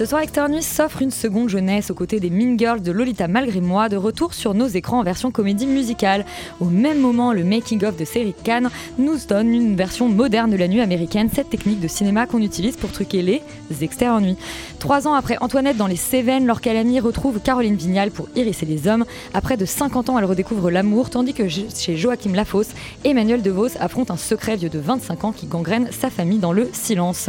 Ce soir, Externe Nuit s'offre une seconde jeunesse aux côtés des Mean Girls de Lolita Malgré Moi, de retour sur nos écrans en version comédie musicale. Au même moment, le making-of de série Cannes nous donne une version moderne de la nuit américaine, cette technique de cinéma qu'on utilise pour truquer les Externe Nuit. Trois ans après Antoinette dans les Cévennes, Laure Calamy retrouve Caroline Vignal pour Iris et les hommes. Après de 50 ans, elle redécouvre l'amour, tandis que chez Joachim Lafosse, Emmanuel DeVos affronte un secret vieux de 25 ans qui gangrène sa famille dans le silence.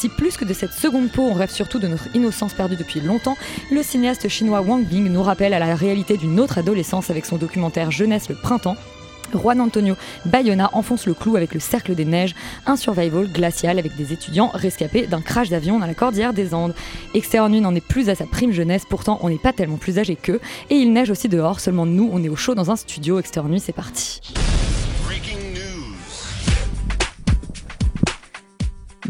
Si plus que de cette seconde peau, on rêve surtout de notre innocence perdue depuis longtemps, le cinéaste chinois Wang Bing nous rappelle à la réalité d'une autre adolescence avec son documentaire Jeunesse le printemps. Juan Antonio Bayona enfonce le clou avec le Cercle des Neiges, un survival glacial avec des étudiants rescapés d'un crash d'avion dans la cordillère des Andes. Nuit n'en est plus à sa prime jeunesse, pourtant on n'est pas tellement plus âgé qu'eux, et il neige aussi dehors, seulement nous on est au chaud dans un studio. Nuit, c'est parti.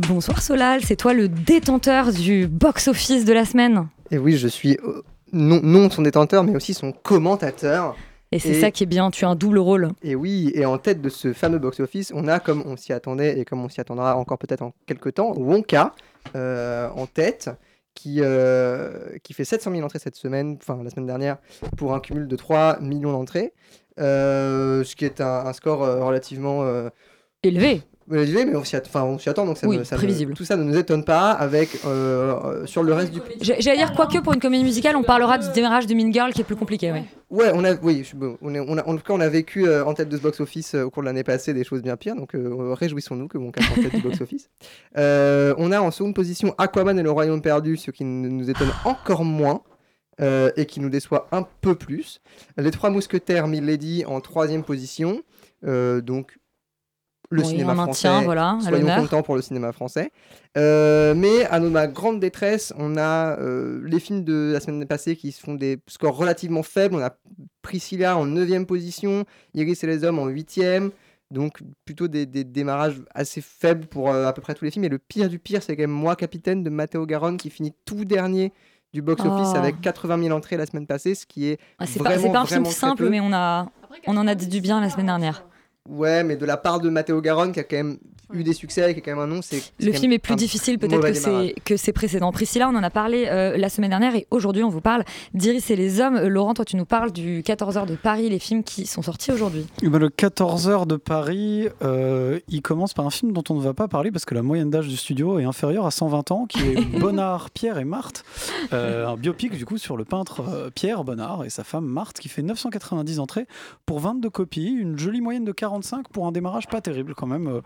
Bonsoir Solal, c'est toi le détenteur du box-office de la semaine. Et oui, je suis euh, non, non son détenteur, mais aussi son commentateur. Et c'est Et- ça qui est bien, tu as un double rôle. Et oui, et en tête de ce fameux box-office, on a, comme on s'y attendait et comme on s'y attendra encore peut-être en quelques temps, Wonka euh, en tête, qui, euh, qui fait 700 000 entrées cette semaine, enfin la semaine dernière, pour un cumul de 3 millions d'entrées, euh, ce qui est un, un score relativement Élevé. Élevé, mais on s'y attend, donc ça Oui, me- ça me- prévisible. tout ça ne nous étonne pas avec euh, euh, sur le reste du J'ai- J'allais dire, quoique pour une comédie musicale, on parlera du démarrage de Mean Girl qui est plus compliqué. Ouais. Ouais, on a, oui, je- on, est- on a, en tout cas, on a vécu euh, en tête de ce box-office euh, au cours de l'année passée des choses bien pires, donc euh, réjouissons-nous que mon cas en tête du box-office. Euh, on a en seconde position Aquaman et le Royaume perdu, ce qui nous nous étonne encore moins. euh, et qui nous déçoit un peu plus. Les Trois Mousquetaires, Milady en troisième position. euh, donc, le Oui, cinéma français. voilà, à Soyons contents pour le cinéma français. Euh, mais à ma grande détresse, on a euh, les films de la semaine passée qui font des scores relativement faibles. On a Priscilla en 9e position, Iris et les hommes en 8e. Donc plutôt des, des démarrages assez faibles pour euh, à peu près tous les films. Et le pire du pire, c'est quand même Moi Capitaine de Matteo Garonne qui finit tout dernier du box-office Oh. avec 80 000 entrées la semaine passée, ce qui est Ah, c'est pas, pas un film simple, mais on, a, on en a dit du bien la semaine dernière. Ouais, mais de la part de Matteo Garonne qui a quand même eu des succès, qui est quand même un nom, c'est c'est Le film est plus difficile peut-être que ses, que ses précédents. Priscilla, on en a parlé euh, la semaine dernière et aujourd'hui on vous parle d'Iris et les hommes. Euh, Laurent, toi tu nous parles du 14h de Paris, les films qui sont sortis aujourd'hui. Eh ben, le 14h de Paris, euh, il commence par un film dont on ne va pas parler parce que la moyenne d'âge du studio est inférieure à 120 ans, qui est Bonnard, Pierre et Marthe. Euh, un biopic du coup sur le peintre euh, Pierre Bonnard et sa femme Marthe qui fait 990 entrées pour 22 copies, une jolie moyenne de 45 pour un démarrage pas terrible quand même.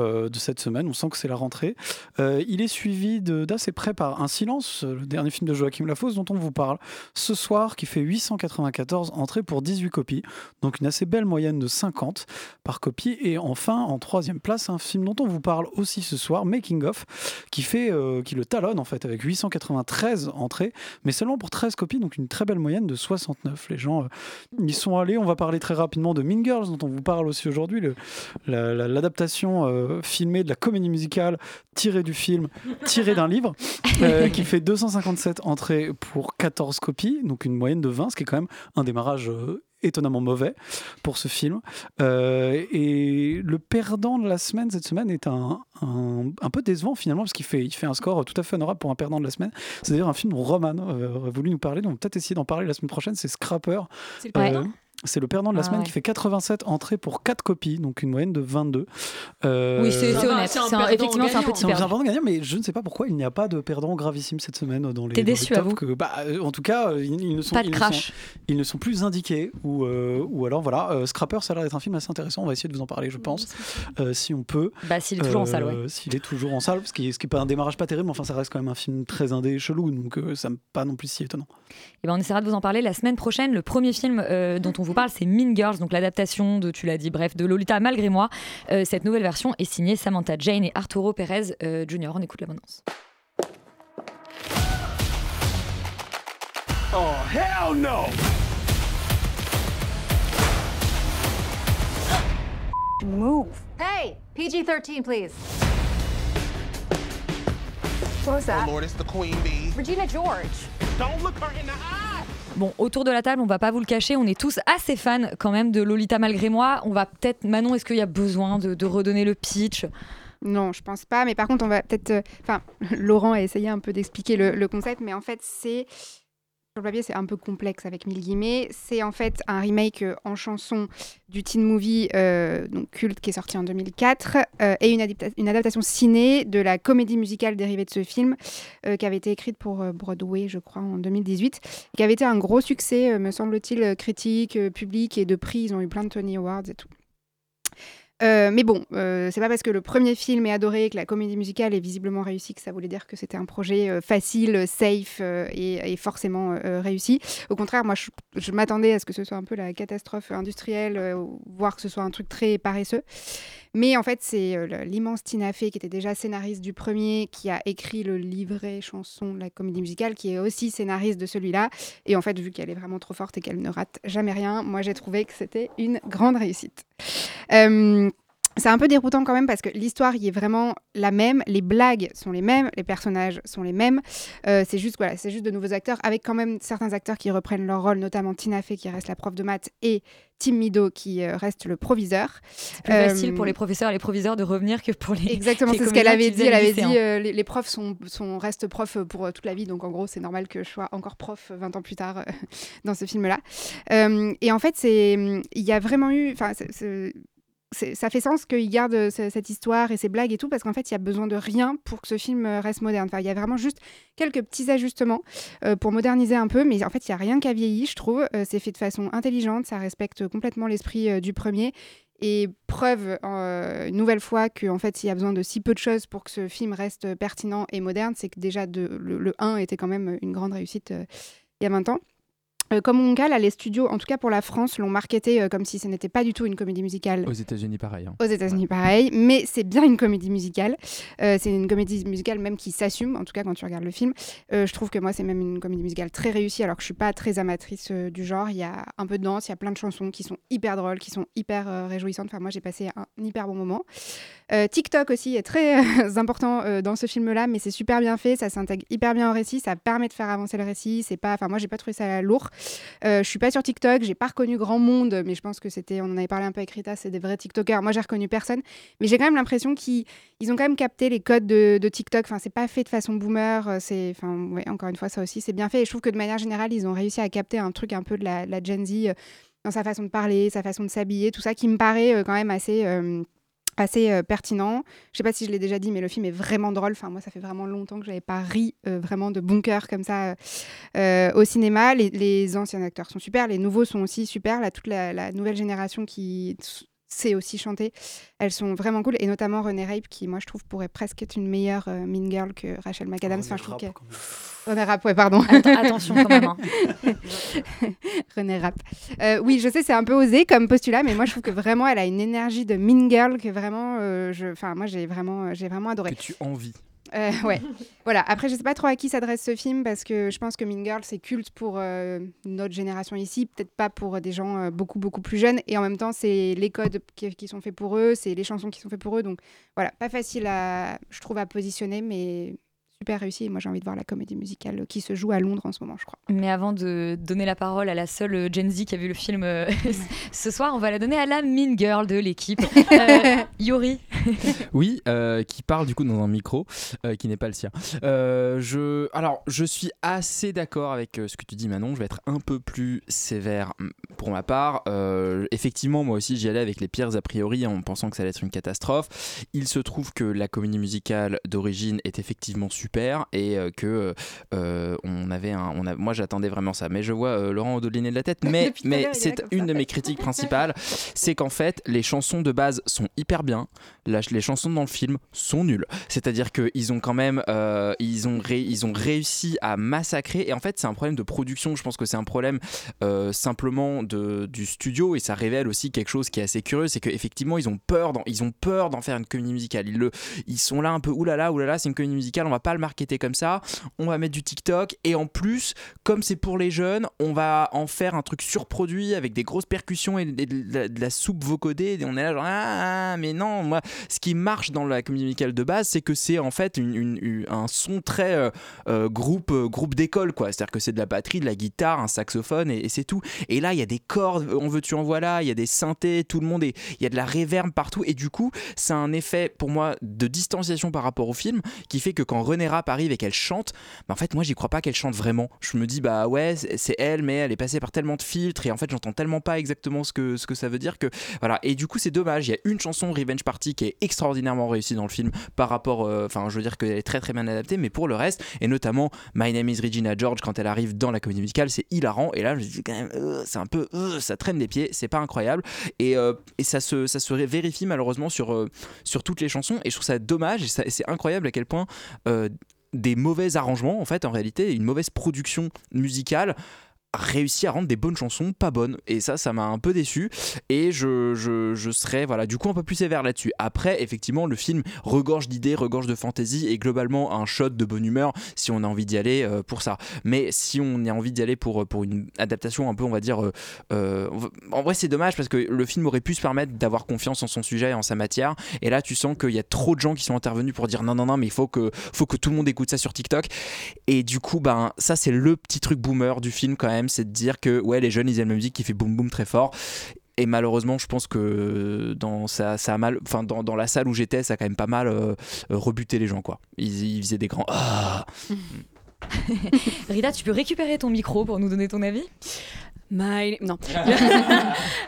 Euh, de cette semaine, on sent que c'est la rentrée. Euh, il est suivi d'assez près par Un silence, euh, le dernier film de Joachim Lafosse dont on vous parle ce soir, qui fait 894 entrées pour 18 copies, donc une assez belle moyenne de 50 par copie. Et enfin, en troisième place, un film dont on vous parle aussi ce soir, Making of, qui fait, qui le talonne en fait avec 893 entrées, mais seulement pour 13 copies, donc une très belle moyenne de 69. Les gens y sont allés. On va parler très rapidement de Mean Girls, dont on vous parle aussi aujourd'hui, l'adaptation euh, filmée de la comédie musicale tirée du film, tirée d'un livre, euh, qui fait 257 entrées pour 14 copies, donc une moyenne de 20, ce qui est quand même un démarrage euh, étonnamment mauvais pour ce film. Euh, et le perdant de la semaine cette semaine est un, un, un peu décevant finalement parce qu'il fait, il fait un score tout à fait honorable pour un perdant de la semaine. C'est d'ailleurs un film dont Roman euh, aurait voulu nous parler, donc peut-être essayer d'en parler la semaine prochaine, c'est Scrapper. C'est le perdant? C'est le perdant de la Ah semaine ouais. qui fait 87 entrées pour 4 copies, donc une moyenne de 22. Euh, Oui, c'est c'est va, honnête. c'est un un- perdant effectivement, c'est un gagnant. petit C'est un perdu. perdant gagnant, mais je ne sais pas pourquoi il n'y a pas de perdant gravissime cette semaine dans les. T'es déçu, avoue. que, bah, euh, En tout cas, euh, ils, ils ne sont, Pas de ils ne crash. sont- ils ne sont plus indiqués. Ou, euh, ou alors, voilà, euh, Scrapper, ça a l'air d'être un film assez intéressant. On va essayer de vous en parler, je pense, euh, si on peut. Bah, s'il est toujours en salle, ouais. S'il est toujours en salle, ce qui est, ce qui est pas un démarrage pas terrible, mais enfin, ça reste quand même un film très indé et chelou, donc euh, ça me pas non plus si étonnant. Eh ben, on essaiera de vous en parler la semaine prochaine. Le premier film euh, dont on vous parle, c'est Mean Girls, donc l'adaptation de, tu l'as dit, bref, de Lolita malgré moi. Euh, cette nouvelle version est signée Samantha Jane et Arturo Pérez euh, Jr. On écoute l'abondance. Oh, hell no! Move. Hey, PG 13, please. What was that? Oh, Lord, it's the queen bee. Regina George. Don't look her in the eye. Bon, autour de la table, on va pas vous le cacher, on est tous assez fans quand même de Lolita malgré moi. On va peut-être, Manon, est-ce qu'il y a besoin de, redonner le pitch? Non, je pense pas. Mais par contre, on va peut-être. euh, Enfin, Laurent a essayé un peu d'expliquer le concept, mais en fait, c'est. Sur le papier, c'est un peu complexe avec mille guillemets. C'est en fait un remake euh, en chanson du teen movie euh, culte qui est sorti en 2004 euh, et une, adapta- une adaptation ciné de la comédie musicale dérivée de ce film euh, qui avait été écrite pour Broadway, je crois, en 2018, et qui avait été un gros succès, me semble-t-il, critique, public et de prix. Ils ont eu plein de Tony Awards et tout. Euh, mais bon, euh, c'est pas parce que le premier film est adoré, que la comédie musicale est visiblement réussie, que ça voulait dire que c'était un projet euh, facile, safe euh, et, et forcément réussi. Au contraire, moi, je, m'attendais à ce que ce soit un peu la catastrophe industrielle, voire que ce soit un truc très paresseux. Mais en fait, c'est euh, l'immense Tina Fey, qui était déjà scénariste du premier, qui a écrit le livret chanson de la comédie musicale, qui est aussi scénariste de celui-là. Et en fait, vu qu'elle est vraiment trop forte et qu'elle ne rate jamais rien, moi, j'ai trouvé que c'était une grande réussite. Euh, c'est un peu déroutant quand même parce que l'histoire y est vraiment la même, les blagues sont les mêmes, les personnages sont les mêmes. Euh, c'est juste voilà, c'est juste de nouveaux acteurs avec quand même certains acteurs qui reprennent leur rôle, notamment Tina Fey qui reste la prof de maths et Tim Mido qui euh, reste le proviseur. C'est plus Euh, facile pour les professeurs et les proviseurs de revenir que pour les. Exactement, c'est ce qu'elle avait dit. Elle le avait dit euh, les, les profs sont, sont, restent profs pour euh, toute la vie, donc en gros, c'est normal que je sois encore prof euh, 20 ans plus tard euh, dans ce film-là. Euh, et en fait, il y a vraiment eu. Enfin, ça fait sens qu'il garde euh, ce- cette histoire et ces blagues et tout, parce qu'en fait, il y a besoin de rien pour que ce film euh, reste moderne. Enfin, il y a vraiment juste quelques petits ajustements euh, pour moderniser un peu, mais en fait, il n'y a rien qui a vieilli, je trouve. C'est fait de façon intelligente, ça respecte complètement l'esprit du premier. Et preuve, une nouvelle fois, qu'en fait, s'il y a besoin de si peu de choses pour que ce film reste pertinent et moderne, c'est que déjà le, le 1 était quand même une grande réussite il y a 20 ans. Euh, comme mon cas, là, les studios, en tout cas pour la France, l'ont marketé euh, comme si ce n'était pas du tout une comédie musicale. Aux États-Unis, pareil. hein. Aux États-Unis, pareil, mais c'est bien une comédie musicale. Euh, c'est une comédie musicale même qui s'assume, en tout cas quand tu regardes le film. Je trouve que moi, c'est même une comédie musicale très réussie, alors que je suis pas très amatrice du genre. Il y a un peu de danse, il y a plein de chansons qui sont hyper drôles, qui sont hyper réjouissantes. Enfin, moi, j'ai passé un hyper bon moment. TikTok aussi est très important dans ce film-là, mais c'est super bien fait, ça s'intègre hyper bien au récit, ça permet de faire avancer le récit. C'est pas, enfin moi j'ai pas trouvé ça lourd. Euh, je suis pas sur TikTok, j'ai pas reconnu grand monde, mais je pense que c'était, on en avait parlé un peu avec Rita, c'est des vrais TikTokers. Moi j'ai reconnu personne, mais j'ai quand même l'impression qu'ils ils ont quand même capté les codes de, TikTok. Enfin c'est pas fait de façon boomer, euh, c'est, encore une fois ça aussi c'est bien fait. Et je trouve que de manière générale ils ont réussi à capter un truc un peu de la, Gen Z. euh, dans sa façon de parler, sa façon de s'habiller, tout ça qui me paraît euh, quand même assez, assez euh, pertinent. Je sais pas si je l'ai déjà dit, mais le film est vraiment drôle. Enfin, moi, ça fait vraiment longtemps que j'avais pas ri euh, vraiment de bon comme ça euh, au cinéma. Les, anciens acteurs sont super, les nouveaux sont aussi super. Là, toute la, la nouvelle génération qui sait aussi chanter, elles sont vraiment cool. Et notamment René Rape, qui, moi, je trouve, pourrait presque être une meilleure euh, Mean Girl que Rachel McAdams. Enfin, je trouve que... René Rapp, ouais, pardon. Atten- attention quand même, hein. René Rapp. Euh, oui, je sais, c'est un peu osé comme postulat, mais moi, je trouve que vraiment, elle a une énergie de Mean Girl que vraiment, euh, je... enfin, moi, j'ai vraiment, euh, j'ai vraiment adoré. Que tu envies. Euh, ouais. voilà. Après, je sais pas trop à qui s'adresse ce film parce que je pense que Mean Girl c'est culte pour euh, notre génération ici, peut-être pas pour des gens euh, beaucoup beaucoup plus jeunes. Et en même temps, c'est les codes qui, qui sont faits pour eux, c'est les chansons qui sont faites pour eux. Donc voilà, pas facile à, je trouve, à positionner, mais super réussi. Et moi, j'ai envie de voir la comédie musicale qui se joue à Londres en ce moment, je crois. Mais avant de donner la parole à la seule euh, Gen Z qui a vu le film euh, ce soir, on va la donner à la Mean Girl de l'équipe. Euh, Yuri, Oui, euh, qui parle du coup dans un micro euh, qui n'est pas le sien. Euh, je, alors, je suis assez d'accord avec euh, ce que tu dis, Manon. Je vais être un peu plus sévère mm, pour ma part. Euh, effectivement, moi aussi, j'y allais avec les pires a priori en pensant que ça allait être une catastrophe. Il se trouve que la comédie musicale d'origine est effectivement super et euh, que euh, on avait un, on a, moi j'attendais vraiment ça. Mais je vois euh, Laurent Odoliner de la tête. Mais, mais c'est une ça. de mes critiques principales, c'est qu'en fait les chansons de base sont hyper bien. La- les chansons dans le film sont nulles. C'est-à-dire qu'ils ont quand même, euh, ils ont ré- ils ont réussi à massacrer. Et en fait c'est un problème de production. Je pense que c'est un problème euh, simplement de, du studio et ça révèle aussi quelque chose qui est assez curieux, c'est qu'effectivement ils ont peur d'en, ils ont peur d'en faire une comédie musicale. Ils, le, ils sont là un peu oulala, oulala, c'est une comédie musicale, on va pas le marketer comme ça, on va mettre du TikTok et en plus, comme c'est pour les jeunes, on va en faire un truc surproduit avec des grosses percussions et de, la, soupe vocodée. Et on est là genre ah, ah, mais non, moi ce qui marche dans la comédie musicale de base, c'est que c'est en fait un son très euh, euh, groupe euh, groupe d'école quoi. C'est-à-dire que c'est de la batterie, de la guitare, un saxophone et, c'est tout. Et là, il y a des cordes, on veut tu en voilà, il y a des synthés, tout le monde est, il y a de la réverb partout et du coup, c'est un effet pour moi de distanciation par rapport au film qui fait que quand René Rapp arrive et qu'elle chante, en fait moi j'y crois pas qu'elle chante vraiment. Je me dis bah ouais c'est elle mais elle est passée par tellement de filtres et en fait j'entends tellement pas exactement ce que ce que ça veut dire que voilà et du coup c'est dommage. Il y a une chanson Revenge Party qui est extraordinairement réussie dans le film par rapport, euh, enfin je veux dire qu'elle est très très bien adaptée mais pour le reste et notamment My Name is Regina George quand elle arrive dans la comédie musicale c'est hilarant et là je me dis quand même euh, c'est un peu euh, ça traîne des pieds c'est pas incroyable et, et ça se ça se vérifie malheureusement sur sur toutes les chansons et je trouve ça dommage et c'est incroyable à quel point euh, des mauvais arrangements en fait en réalité une mauvaise production musicale réussi à rendre des bonnes chansons pas bonnes. Et ça ça m'a un peu déçu. Et je, je, serais voilà du coup un peu plus sévère là-dessus. Après effectivement le film regorge d'idées regorge de fantaisie et globalement un shot de bonne humeur si on a envie d'y aller euh, pour ça. Mais si on a envie d'y aller pour, pour une adaptation un peu on va dire euh, euh, en vrai c'est dommage parce que le film aurait pu se permettre d'avoir confiance en son sujet et en sa matière. Et là tu sens qu'il y a trop de gens qui sont intervenus pour dire non non non mais il faut que, faut que tout le monde écoute ça sur TikTok. Et du coup ben ça c'est le petit truc boomer du film quand même c'est de dire que ouais les jeunes ils aiment la musique qui fait boum boum très fort et malheureusement, je pense que dans ça, ça a mal, enfin dans, la salle où j'étais, ça a quand même pas mal euh, rebuté les gens quoi. Ils, ils faisaient des grands. Ah Rita, tu peux récupérer ton micro pour nous donner ton avis? My... Non.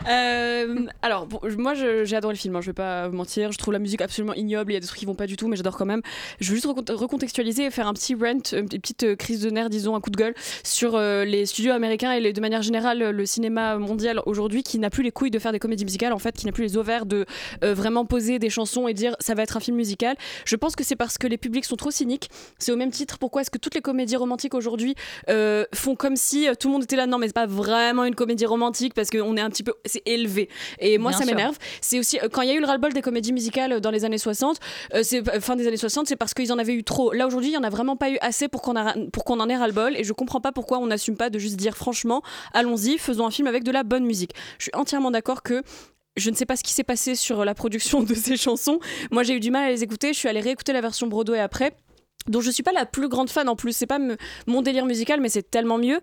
Euh, alors, bon, moi, j'ai adoré le film, hein, je vais pas vous mentir. Je trouve la musique absolument ignoble. Il y a des trucs qui vont pas du tout, mais j'adore quand même. Je veux juste recont- recontextualiser et faire un petit rant, une petite euh, crise de nerfs, disons, un coup de gueule sur euh, les studios américains et les- de manière générale le cinéma mondial aujourd'hui qui n'a plus les couilles de faire des comédies musicales, en fait, qui n'a plus les ovaires de euh, vraiment poser des chansons et dire ça va être un film musical. Je pense que c'est parce que les publics sont trop cyniques. C'est au même titre pourquoi est-ce que toutes les comédies romantiques aujourd'hui euh, font comme si euh, tout le monde était là. Non, mais c'est pas vraiment une comédie romantique parce qu'on est un petit peu. C'est élevé. Et moi, Bien ça m'énerve. C'est aussi. euh, quand il y a eu le ras-le-bol des comédies musicales euh, dans les années 60, euh, c'est euh, fin des années 60, c'est parce qu'ils en avaient eu trop. Là, aujourd'hui, il y en a vraiment pas eu assez pour qu'on a- pour qu'on en ait ras-le-bol. Et je comprends pas pourquoi on n'assume pas de juste dire franchement, allons-y, faisons un film avec de la bonne musique. Je suis entièrement d'accord que je ne sais pas ce qui s'est passé sur la production de ces chansons. Moi, j'ai eu du mal à les écouter. Je suis allée réécouter la version Broadway après. Dont je suis pas la plus grande fan en plus. C'est pas mon délire musical, mais c'est tellement mieux.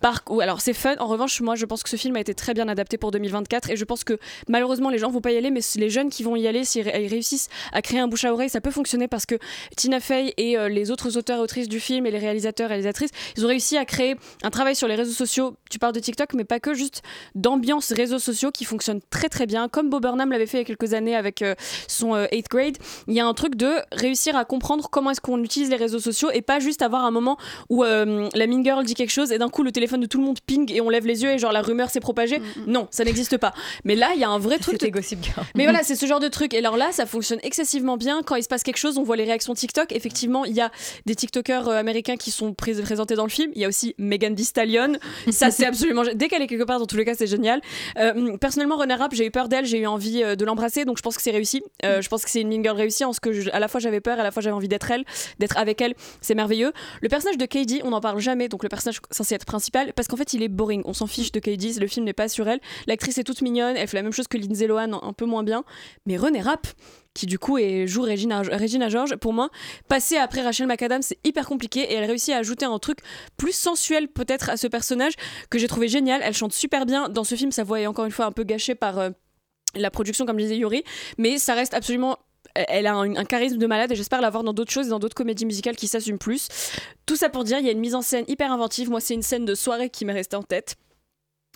Par, ou alors c'est fun. En revanche, moi je pense que ce film a été très bien adapté pour 2024 et je pense que malheureusement les gens vont pas y aller, mais les jeunes qui vont y aller, s'ils ré- ils réussissent à créer un bouche à oreille, ça peut fonctionner parce que Tina Fey et euh, les autres auteurs et autrices du film et les réalisateurs et réalisatrices, ils ont réussi à créer un travail sur les réseaux sociaux. Tu parles de TikTok, mais pas que, juste d'ambiance réseaux sociaux qui fonctionne très très bien, comme Bob Burnham l'avait fait il y a quelques années avec euh, son 8th grade. Il y a un truc de réussir à comprendre comment est-ce qu'on utilise les réseaux sociaux et pas juste avoir un moment où euh, la mean girl dit quelque chose et d'un coup le téléphone de tout le monde ping et on lève les yeux et genre la rumeur s'est propagée. Non, ça n'existe pas. Mais là, il y a un vrai truc. C'était Gossip Girl. Mais voilà, c'est ce genre de truc. Et alors là, ça fonctionne excessivement bien. Quand il se passe quelque chose, on voit les réactions TikTok. Effectivement, il y a des TikTokers euh, américains qui sont prés- présentés dans le film. Il y a aussi Megan Thee Stallion. Ça, c'est absolument. Dès qu'elle est quelque part, dans tous les cas, c'est génial. Euh, personnellement, René Rapp, j'ai eu peur d'elle. J'ai eu envie de l'embrasser. Donc je pense que c'est réussi. Euh, je pense que c'est une mean girl réussie en ce que je- à la fois j'avais peur à la fois j'avais envie d'être elle, d'être avec elle. C'est merveilleux. Le personnage de Katie, on n'en parle jamais. Donc le personnage censé être principal, parce qu'en fait, il est boring. On s'en fiche de Katie. Le film n'est pas sur elle. L'actrice est toute mignonne. Elle fait la même chose que Lindsay Lohan, un peu moins bien. Mais René Rapp, qui du coup joue Regina, Regina George, pour moi, passer après Rachel McAdams, c'est hyper compliqué et elle réussit à ajouter un truc plus sensuel peut-être à ce personnage que j'ai trouvé génial. Elle chante super bien. Dans ce film, sa voix est encore une fois un peu gâchée par euh, la production, comme disait Yuri, mais ça reste absolument elle a un, un charisme de malade et j'espère l'avoir dans d'autres choses et dans d'autres comédies musicales qui s'assument plus. Tout ça pour dire, il y a une mise en scène hyper inventive. Moi, c'est une scène de soirée qui m'est restée en tête.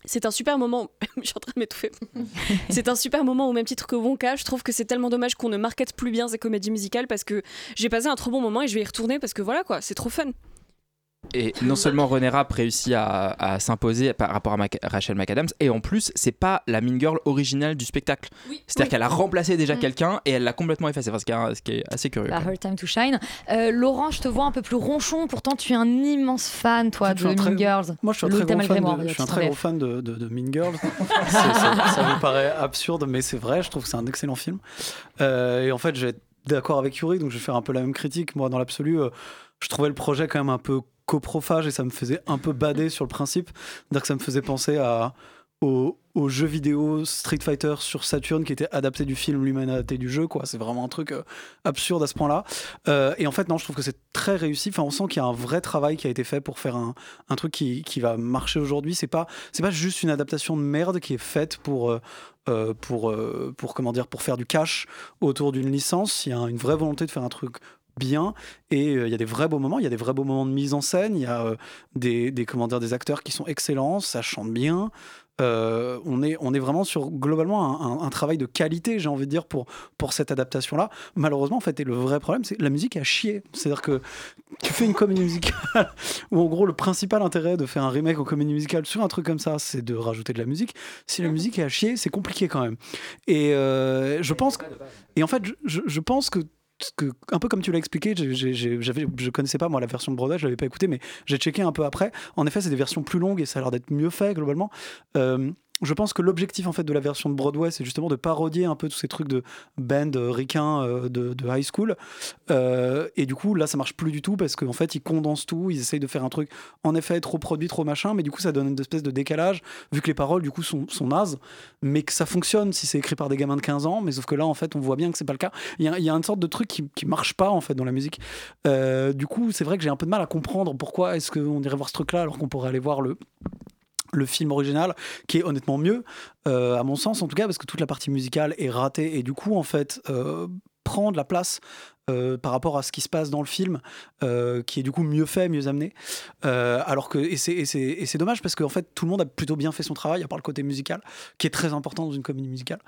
C'est un super moment. je suis en train de m'étouffer. c'est un super moment au même titre que Wonka. Je trouve que c'est tellement dommage qu'on ne markete plus bien ces comédies musicales parce que j'ai passé un trop bon moment et je vais y retourner parce que voilà quoi, c'est trop fun. Et non seulement René Rapp réussit à, à s'imposer par rapport à Mac- Rachel McAdams, et en plus, c'est pas la Mean Girl originale du spectacle. C'est-à-dire Oui. qu'elle a remplacé déjà Mm. quelqu'un et elle l'a complètement effacé, enfin, ce, qui est, ce qui est assez curieux. Bah. Her Time to Shine. Euh, Laurent, je te vois un peu plus ronchon, pourtant tu es un immense fan, toi, de Mean Girls. Moi, je suis un très gros fan, moi, de, je suis un en très gros VF. fan de, de- de Mean Girls. Ça, ça vous paraît absurde, mais c'est vrai. Je trouve que c'est un excellent film. Euh, et en fait, je vais être d'accord avec Yuri, donc je vais faire un peu la même critique. Moi, dans l'absolu, euh, je trouvais le projet quand même un peu coprophage et ça me faisait un peu bader sur le principe. C'est-à-dire que ça me faisait penser à, au, jeu vidéo Street Fighter sur Saturn qui était adapté du film lui-même adapté du jeu. quoi. C'est vraiment un truc euh, absurde à ce point-là. Euh, et en fait, non, je trouve que c'est très réussi. Enfin, on sent qu'il y a un vrai travail qui a été fait pour faire un, un truc qui, qui va marcher aujourd'hui. C'est pas, pas juste une adaptation de merde qui est faite pour. euh, pour, pour comment dire pour faire du cash autour d'une licence il y a une vraie volonté de faire un truc bien et euh, il y a des vrais beaux moments il y a des vrais beaux moments de mise en scène il y a euh, des, des comment des acteurs qui sont excellents ça chante bien Euh, on, est, on est vraiment sur globalement un, travail de qualité, j'ai envie de dire, pour, pour cette adaptation-là. Malheureusement, en fait, et le vrai problème, c'est que la musique a chier. C'est-à-dire que tu fais une comédie musicale où, en gros, le principal intérêt de faire un remake en comédie musicale sur un truc comme ça, c'est de rajouter de la musique. Si la musique est à chier, c'est compliqué quand même. Et je pense que. Et en fait, je pense que. Un peu comme tu l'as expliqué, je connaissais pas moi la version de je l'avais pas écouté, mais j'ai checké un peu après. En effet, c'est des versions plus longues et ça a l'air d'être mieux fait globalement. Euh, je pense que l'objectif en fait de la version de Broadway, c'est justement de parodier un peu tous ces trucs de band euh, euh, de, high school. Euh, et du coup, là, ça marche plus du tout parce qu'en fait, ils condensent tout, ils essayent de faire un truc en effet trop produit, trop machin, mais du coup, ça donne une espèce de décalage vu que les paroles du coup sont, sont nazes, mais que ça fonctionne si c'est écrit par des gamins de 15 ans. Mais sauf que là, en fait, on voit bien que c'est pas le cas. Il y y a une sorte de truc qui, qui marche pas en fait dans la musique. Euh, du coup, c'est vrai que j'ai un peu de mal à comprendre pourquoi est-ce qu'on irait voir ce truc-là alors qu'on pourrait aller voir le le film original, qui est honnêtement mieux, euh, à mon sens en tout cas, parce que toute la partie musicale est ratée et du coup, en fait, euh, prend la place euh, par rapport à ce qui se passe dans le film, euh, qui est du coup mieux fait, mieux amené. Euh, alors que et c'est dommage parce qu'en fait tout le monde a plutôt bien fait son travail, à part le côté musical, qui est très important dans une comédie musicale.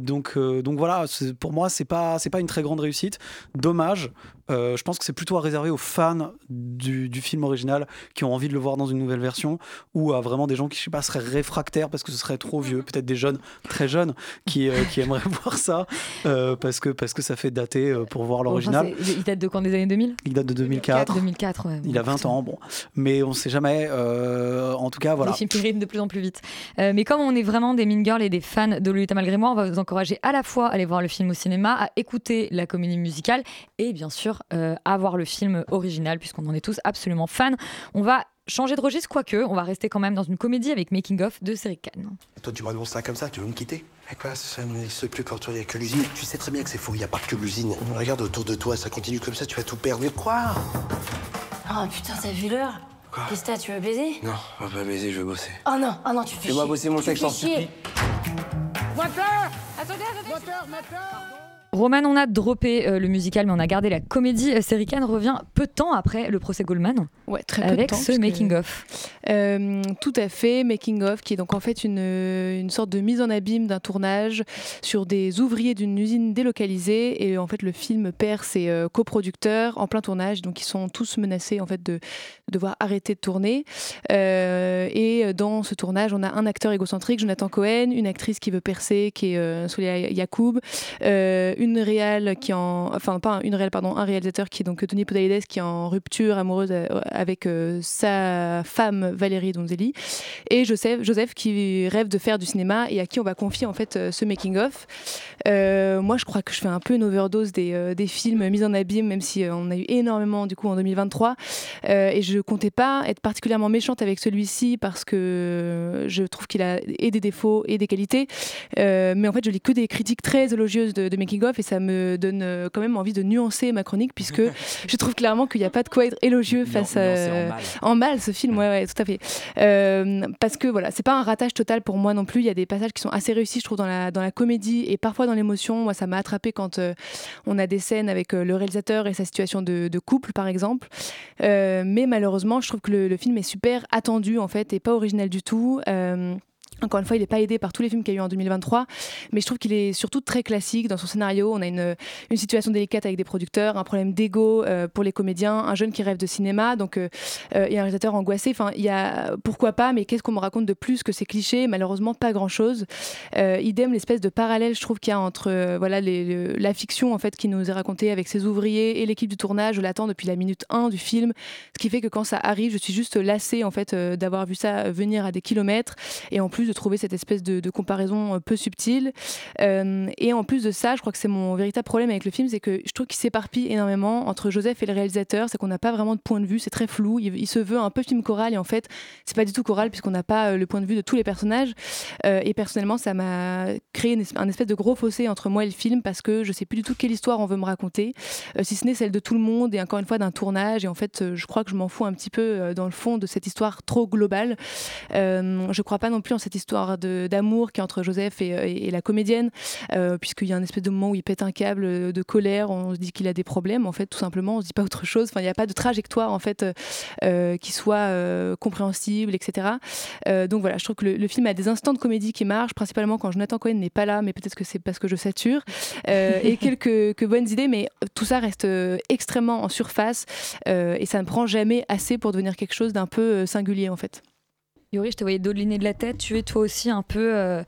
Donc donc voilà, pour moi c'est pas c'est pas une très grande réussite. Dommage. Je pense que c'est plutôt à réserver aux fans du, du film original qui ont envie de le voir dans une nouvelle version ou à vraiment des gens qui je sais pas seraient réfractaires parce que ce serait trop vieux, peut-être des jeunes très jeunes qui, qui aimeraient voir ça parce que parce que ça fait dater pour voir l'original. Enfin, il date de quand des années 2000 Il date de 2004. 2004, ouais. Il a 20 ans, bon. Mais on sait jamais. euh, en tout cas, voilà. Les films de plus en plus vite. Euh, mais comme on est vraiment des Mean Girls et des fans de Lolita malgré moi, on va vous encourager à la fois à aller voir le film au cinéma, à écouter la comédie musicale et bien sûr euh, à voir le film original puisqu'on en est tous absolument fans. On va changer de registre, quoique on va rester quand même dans une comédie avec Making of de Série Khan. Toi, tu m'annonces ça comme ça, tu veux me quitter Mais quoi, ça n'existe plus quand il n'y a que l'usine. Tu sais très bien que c'est faux, il n'y a pas que l'usine. Regarde autour de toi, ça continue comme ça, tu vas tout perdre. Quoi Oh putain, t'as vu l'heure Qu'est-ce que t'as, tu veux baiser Non, on va pas baiser, je veux bosser. Oh non, oh non, tu fais Fais-moi bosser mon sexe, en supplie. Moteur Attendez, attendez Moteur, moteur Roman, on a droppé euh, le musical, mais on a gardé la comédie. Euh, Série Khan revient peu de temps après le procès Goldman. Ouais, très peu de avec temps, ce puisque- making of. Euh, tout à fait, making of, qui est donc en fait une, une sorte de mise en abîme d'un tournage sur des ouvriers d'une usine délocalisée. Et en fait, le film perd ses euh, coproducteurs en plein tournage, donc ils sont tous menacés en fait de, de devoir arrêter de tourner. Et dans ce tournage, on a un acteur égocentrique, Jonathan Cohen, une actrice qui veut percer, qui est Soulia Yacoub, une réal qui en, enfin pas un- une réal pardon, un réalisateur qui est donc Tony Podalides qui est en rupture amoureuse euh, avec euh, sa femme Valérie Donzelli et Joseph, Joseph qui rêve de faire du cinéma et à qui on va confier en fait euh, ce making of. Moi, je crois que je fais un peu une overdose des, des films mis en abîme, même si on a eu énormément du coup en 2023. Euh, et je comptais pas être particulièrement méchante avec celui-ci parce que je trouve qu'il a et des défauts et des qualités. Mais en fait, je lis que des critiques très élogieuses de, de making of et ça me donne euh, quand même envie de nuancer ma chronique puisque je trouve clairement qu'il n'y a pas de quoi être élogieux face à. en mal. En mal, ce film, ouais, ouais, tout à fait. Euh, parce que voilà, c'est pas un ratage total pour moi non plus. Il y a des passages qui sont assez réussis, je trouve, dans la, dans la comédie et parfois dans l'émotion. Moi, ça m'a attrapé quand euh, on a des scènes avec euh, le réalisateur et sa situation de, de couple, par exemple. Euh, mais malheureusement, je trouve que le, le film est super attendu, en fait, et pas original du tout. Encore une fois, il n'est pas aidé par tous les films qu'il y a eu en 2023, mais je trouve qu'il est surtout très classique dans son scénario. On a une, situation délicate avec des producteurs, un problème d'ego euh, pour les comédiens, un jeune qui rêve de cinéma, donc euh, euh, et un réalisateur angoissé. Enfin, il y a pourquoi pas, mais qu'est-ce qu'on me raconte de plus que ces clichés? Malheureusement, pas grand-chose. Euh, idem, l'espèce de parallèle, je trouve qu'il y a entre voilà la fiction en fait qui nous est racontée avec ses ouvriers et l'équipe du tournage. Je l'attends depuis la minute 1 du film, ce qui fait que quand ça arrive, je suis juste lassée en fait d'avoir vu ça venir à des kilomètres et en plus de trouver cette espèce de, comparaison euh, peu subtile. Euh, et en plus de ça, je crois que c'est mon véritable problème avec le film, c'est que je trouve qu'il s'éparpille énormément entre Joseph et le réalisateur. C'est qu'on n'a pas vraiment de point de vue, c'est très flou. Il, se veut un peu film choral et en fait, c'est pas du tout choral puisqu'on n'a pas euh, le point de vue de tous les personnages. Et personnellement, ça m'a créé un espèce de gros fossé entre moi et le film parce que je sais plus du tout quelle histoire on veut me raconter, si ce n'est celle de tout le monde et encore une fois d'un tournage. Et en fait, je crois que je m'en fous un petit peu dans le fond de cette histoire trop globale. Je crois pas non plus en cette histoire d'amour qui est entre Joseph et, et- et la comédienne, euh, puisqu'il y a un espèce de moment où il pète un câble euh, de colère, on se dit qu'il a des problèmes, en fait, tout simplement, on se dit pas autre chose. Enfin, il n'y a pas de trajectoire, en fait, euh, euh, qui soit euh, compréhensible, etc. Euh, donc voilà, je trouve que le, le film a des instants de comédie qui marchent, principalement quand Jonathan Cohen n'est pas là, mais peut-être que c'est parce que je sature, euh, et quelques, bonnes idées, mais tout ça reste euh, extrêmement en surface, euh, et ça ne prend jamais assez pour devenir quelque chose d'un peu euh, singulier, en fait. Yuri, je te voyais dodeliner de la tête. Tu es toi aussi un peu euh,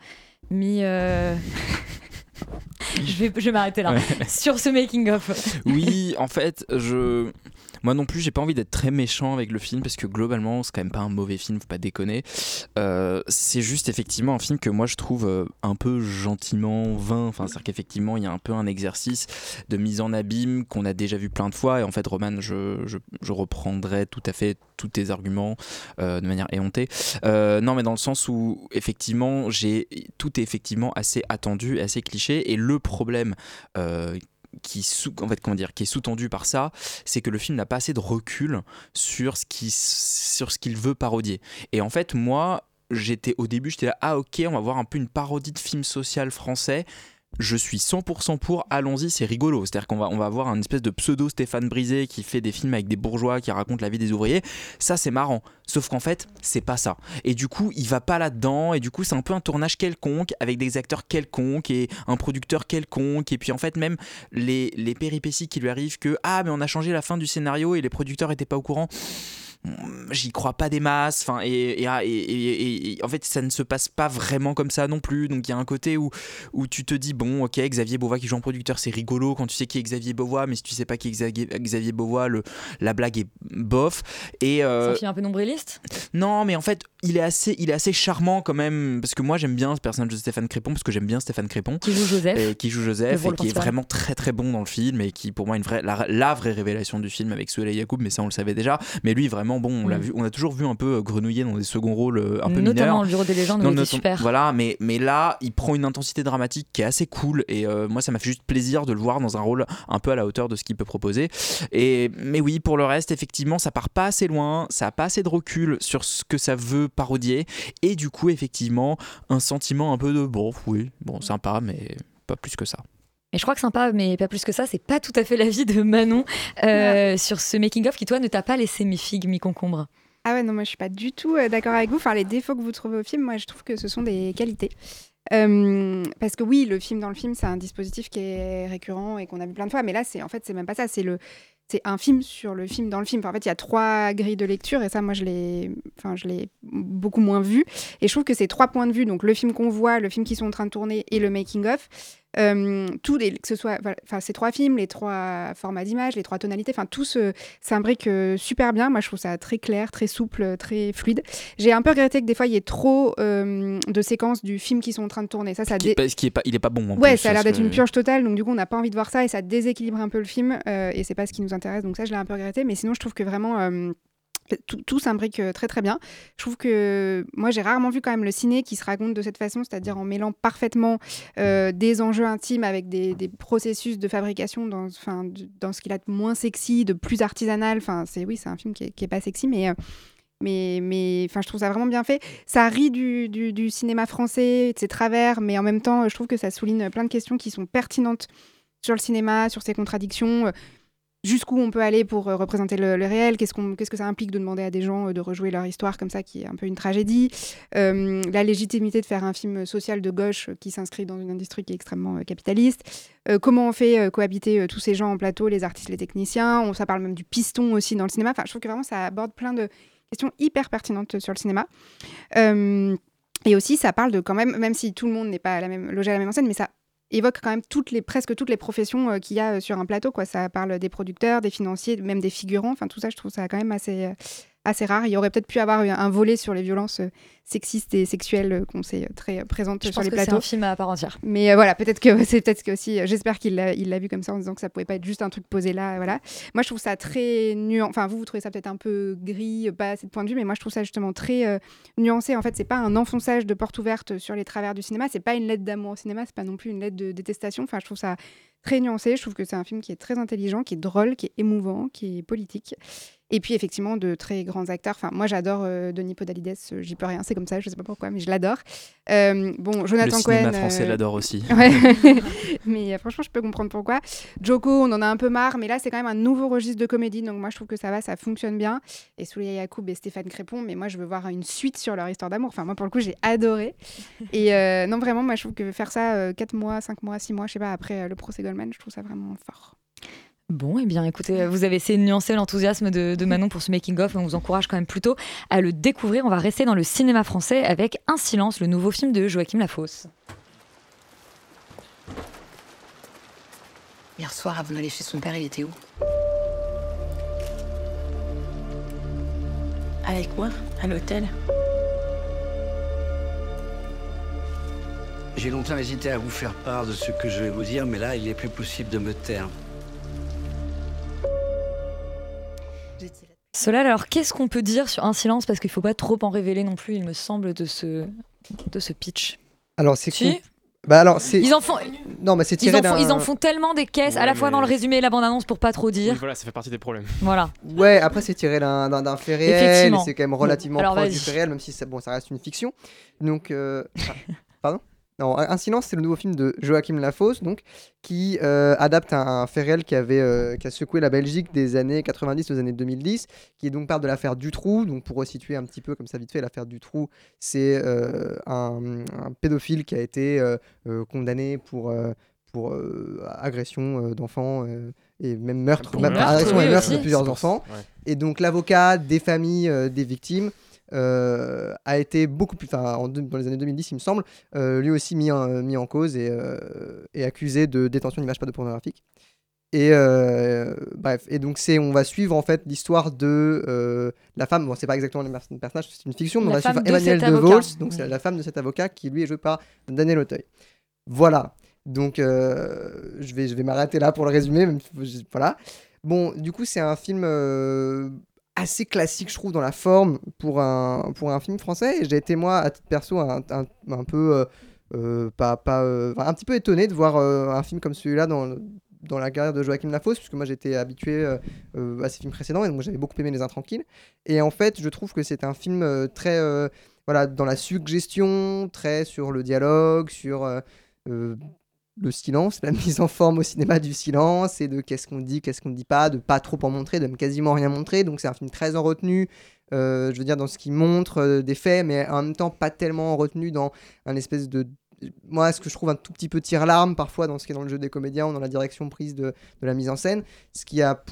mis. je vais, je vais m'arrêter là. Ouais. Sur ce making-of. Oui, en fait, je. Moi non plus, j'ai pas envie d'être très méchant avec le film parce que globalement, c'est quand même pas un mauvais film, faut pas déconner. Euh, c'est juste effectivement un film que moi je trouve euh, un peu gentiment vain. Enfin, c'est-à-dire qu'effectivement, il y a un peu un exercice de mise en abîme qu'on a déjà vu plein de fois. Et en fait, Roman, je, je, je reprendrai tout à fait tous tes arguments euh, de manière éhontée. Euh, non, mais dans le sens où effectivement, j'ai tout est effectivement assez attendu, et assez Et le problème euh, qui en est sous-tendu par ça c'est que le film n'a pas assez de recul sur ce qui sur ce qu'il veut parodier. Et en fait moi j'étais au début j'étais là ah ok on va voir un peu une parodie de film social français je suis 100% pour, allons-y, c'est rigolo. C'est-à-dire qu'on va, on va avoir un espèce de pseudo Stéphane Brisé qui fait des films avec des bourgeois qui racontent la vie des ouvriers. Ça, c'est marrant. Sauf qu'en fait, c'est pas ça. Et du coup, il va pas là-dedans. Et du coup, c'est un peu un tournage quelconque avec des acteurs quelconques et un producteur quelconque. Et puis, en fait, même les, les péripéties qui lui arrivent que Ah, mais on a changé la fin du scénario et les producteurs étaient pas au courant j'y crois pas des masses enfin et, et, et- et- et- en fait ça ne se passe pas vraiment comme ça non plus donc il y a un côté où, où tu te dis bon ok Xavier Beauvois qui joue en producteur c'est rigolo quand tu sais qui est Xavier Beauvois mais si tu sais pas qui est Xavier, Xavier Beauvois le, la blague est bof et euh, un film un peu nombriliste. non, mais en fait, il est assez, il est assez charmant quand même, parce que moi j'aime bien ce personnage de Stéphane Crépon, parce que j'aime bien Stéphane Crépon. Qui joue Joseph. Et qui joue Joseph, et qui est vraiment très très bon dans le film, et qui pour moi est une vraie, la, la vraie révélation du film avec Soleil Yacoub, mais ça on le savait déjà. Mais lui vraiment bon, on l'a vu, on a toujours vu un peu euh, grenouiller dans des seconds rôles euh, un peu Notamment mineurs. le Bureau des légendes, il était super. Voilà, mais, mais là, il prend une intensité dramatique qui est assez cool. Et euh, moi, ça m'a fait juste plaisir de le voir dans un rôle un peu à la hauteur de ce qu'il peut proposer. Et, mais oui, pour le reste, effectivement, ça part pas assez loin. Ça a pas assez de recul sur ce que ça veut parodier. Et du coup, effectivement, un sentiment un peu de bon, oui, bon, sympa, mais pas plus que ça. Et je crois que sympa, mais pas plus que ça, c'est pas tout à fait l'avis de Manon euh, sur ce making-of qui, toi, ne t'a pas laissé mi-figue, mi-concombre. Ah ouais, non, moi je suis pas du tout euh, d'accord avec vous. Enfin, les défauts que vous trouvez au film, moi je trouve que ce sont des qualités. Euh, parce que oui, le film dans le film, c'est un dispositif qui est récurrent et qu'on a vu plein de fois, mais là, c'est en fait, c'est même pas ça. C'est le, c'est un film sur le film dans le film. Enfin, en fait, il y a trois grilles de lecture et ça, moi, je l'ai, enfin, je l'ai beaucoup moins vu. Et je trouve que ces trois points de vue, donc le film qu'on voit, le film qu'ils sont en train de tourner et le making of, euh, tout les- que ce soit, enfin, ces trois films, les trois formats d'image, les trois tonalités, enfin, tout se s'imbrique euh, super bien. Moi, je trouve ça très clair, très souple, très fluide. J'ai un peu regretté que des fois, il y ait trop euh, de séquences du film qu'ils sont en train de tourner. Ça, ça Qui, dé- parce qu'il est pas, il est pas bon. En Ouais, plus, ça a l'air d'être une purge totale, donc du coup on n'a pas envie de voir ça et ça déséquilibre un peu le film et c'est pas ce qui nous intéresse, donc ça je l'ai un peu regretté, mais sinon je trouve que vraiment tout, tout s'imbrique euh, très très bien. Je trouve que moi j'ai rarement vu quand même le ciné qui se raconte de cette façon, c'est-à-dire en mêlant parfaitement euh, des enjeux intimes avec des, processus de fabrication dans, ce qu'il a de moins sexy, de plus artisanal. Enfin, c'est oui, c'est un film qui est, pas sexy, mais euh, mais mais enfin je trouve ça vraiment bien fait. Ça rit du, du cinéma français, de ses travers, mais en même temps je trouve que ça souligne plein de questions qui sont pertinentes sur le cinéma, sur ses contradictions. Jusqu'où on peut aller pour euh, représenter le, réel, qu'est-ce, que ça implique de demander à des gens euh, de rejouer leur histoire comme ça, qui est un peu une tragédie, Euh, la légitimité de faire un film social de gauche qui s'inscrit dans une industrie qui est extrêmement capitaliste, comment on fait cohabiter tous ces gens en plateau, les artistes, les techniciens, on, ça parle même du piston aussi dans le cinéma, enfin je trouve que vraiment ça aborde plein de questions hyper pertinentes sur le cinéma. Et aussi, ça parle de quand même, même si tout le monde n'est pas logé à la même enseigne, mais ça évoque quand même toutes les, presque toutes les professions euh, qu'il y a euh, sur un plateau. Quoi. Ça parle des producteurs, des financiers, même des figurants. Enfin, tout ça, je trouve ça quand même assez, euh, assez rare. Il y aurait peut-être pu avoir un, volet sur les violences euh, sexistes et sexuelles euh, qu'on sait euh, très présentes Je sur pense les que c'est plateaux. un film à part entière. Mais euh, voilà, peut-être que c'est peut-être que aussi, j'espère qu'il l'a, il l'a vu comme ça en disant que ça pouvait pas être juste un truc posé là, voilà. Moi, je trouve ça très nuancé. Enfin, vous, vous trouvez ça peut-être un peu gris, pas assez de point de vue, mais moi, je trouve ça justement très euh, nuancé. En fait, c'est pas un enfonçage de porte ouverte sur les travers du cinéma. C'est pas une lettre d'amour au cinéma. C'est pas non plus une lettre de détestation. Enfin, je trouve ça très nuancé. Je trouve que c'est un film qui est très intelligent, qui est drôle, qui est émouvant, qui est politique. Et puis effectivement de très grands acteurs. Enfin, moi j'adore euh, Denis Podalides, euh, j'y peux rien, c'est comme ça, je sais pas pourquoi, mais je l'adore. Euh, bon, Jonathan Le Cohen. cinéma français l'adore aussi. Ouais. mais franchement, je peux comprendre pourquoi. Joko, on en a un peu marre, mais là c'est quand même un nouveau registre de comédie, donc moi je trouve que ça va, ça fonctionne bien. Et Souleya Yacoub et Stéphane Crépon, mais moi je veux voir une suite sur leur histoire d'amour. Enfin, moi pour le coup, j'ai adoré. Et non, vraiment, moi je trouve que faire ça 4 mois, 5 mois, 6 mois, je sais pas, après le procès Goldman, je trouve ça vraiment fort. Bon, eh bien, écoutez, vous avez essayé de nuancer l'enthousiasme de, de Manon pour ce making-of, et on vous encourage quand même plutôt à le découvrir. On va rester dans le cinéma français avec Un silence, le nouveau film de Joachim Lafosse. Hier soir, avant d'aller chez son père, il était où? Avec moi À l'hôtel J'ai longtemps hésité à vous faire part de ce que je vais vous dire, mais là, il est plus possible de me taire. Solal, alors qu'est-ce qu'on peut dire sur Un silence? Parce qu'il ne faut pas trop en révéler non plus, il me semble, de ce, de ce pitch. Alors c'est Si. cool. Bah alors. Ils en font. Non, mais c'est Ils en, font, ils en font tellement des caisses, à la fois mais- dans le résumé et la bande-annonce pour pas trop dire. Oui, voilà, ça fait partie des problèmes. Voilà. Ouais, après c'est tiré d'un fait réel, Effectivement. c'est quand même Bon, relativement alors proche du fait réel, même si ça, bon, ça reste une fiction. Donc, euh, pardon? Non, Un silence, c'est le nouveau film de Joachim Lafosse, donc, qui euh, adapte un, un fait réel qui, avait, euh, qui a secoué la Belgique des années 90 aux années 2010, qui est donc part de l'affaire Dutroux. Donc, pour resituer un petit peu comme ça vite fait, l'affaire Dutroux, c'est euh, un, un pédophile qui a été euh, euh, condamné pour, euh, pour euh, agression euh, d'enfants euh, et même meurtre, Pour même meurtre, agression oui, et meurtre de plusieurs enfants. ouais. Et donc l'avocat des familles euh, des victimes euh, a été beaucoup plus, en deux- dans les années 2010 il me semble, euh, lui aussi mis en, mis en cause et, euh, et accusé de détention d'images pornographiques. Et bref, et donc c'est, on va suivre en fait l'histoire de la femme. Bon, c'est pas exactement le personnage, c'est une fiction, mais La on va suivre de Emmanuel De. Vos, donc c'est la femme de cet avocat qui lui est joué par Daniel Auteuil. Voilà. Donc je vais, je vais m'arrêter là pour le résumer. Même, voilà. Bon, du coup, c'est un film euh, assez classique, je trouve, dans la forme pour un, pour un film français. Et j'ai été, moi, à titre perso, un, un, peu. euh, euh, pas, pas, euh, un petit peu étonné de voir un film comme celui-là dans, dans la carrière de Joachim Lafosse, puisque moi j'étais habitué à ses films précédents et donc j'avais beaucoup aimé Les Intranquilles. Et en fait, je trouve que c'est un film très voilà, dans la suggestion, très sur le dialogue, sur le silence, la mise en forme au cinéma du silence et de qu'est-ce qu'on dit, qu'est-ce qu'on ne dit pas, de pas trop en montrer, de même quasiment rien montrer. Donc c'est un film très en retenue, euh, je veux dire, dans ce qui montre euh, des faits, mais en même temps pas tellement en retenue dans un espèce de. Moi, ce que je trouve un tout petit peu tire-larme parfois dans ce qui est dans le jeu des comédiens ou dans la direction prise de, la mise en scène, ce qui a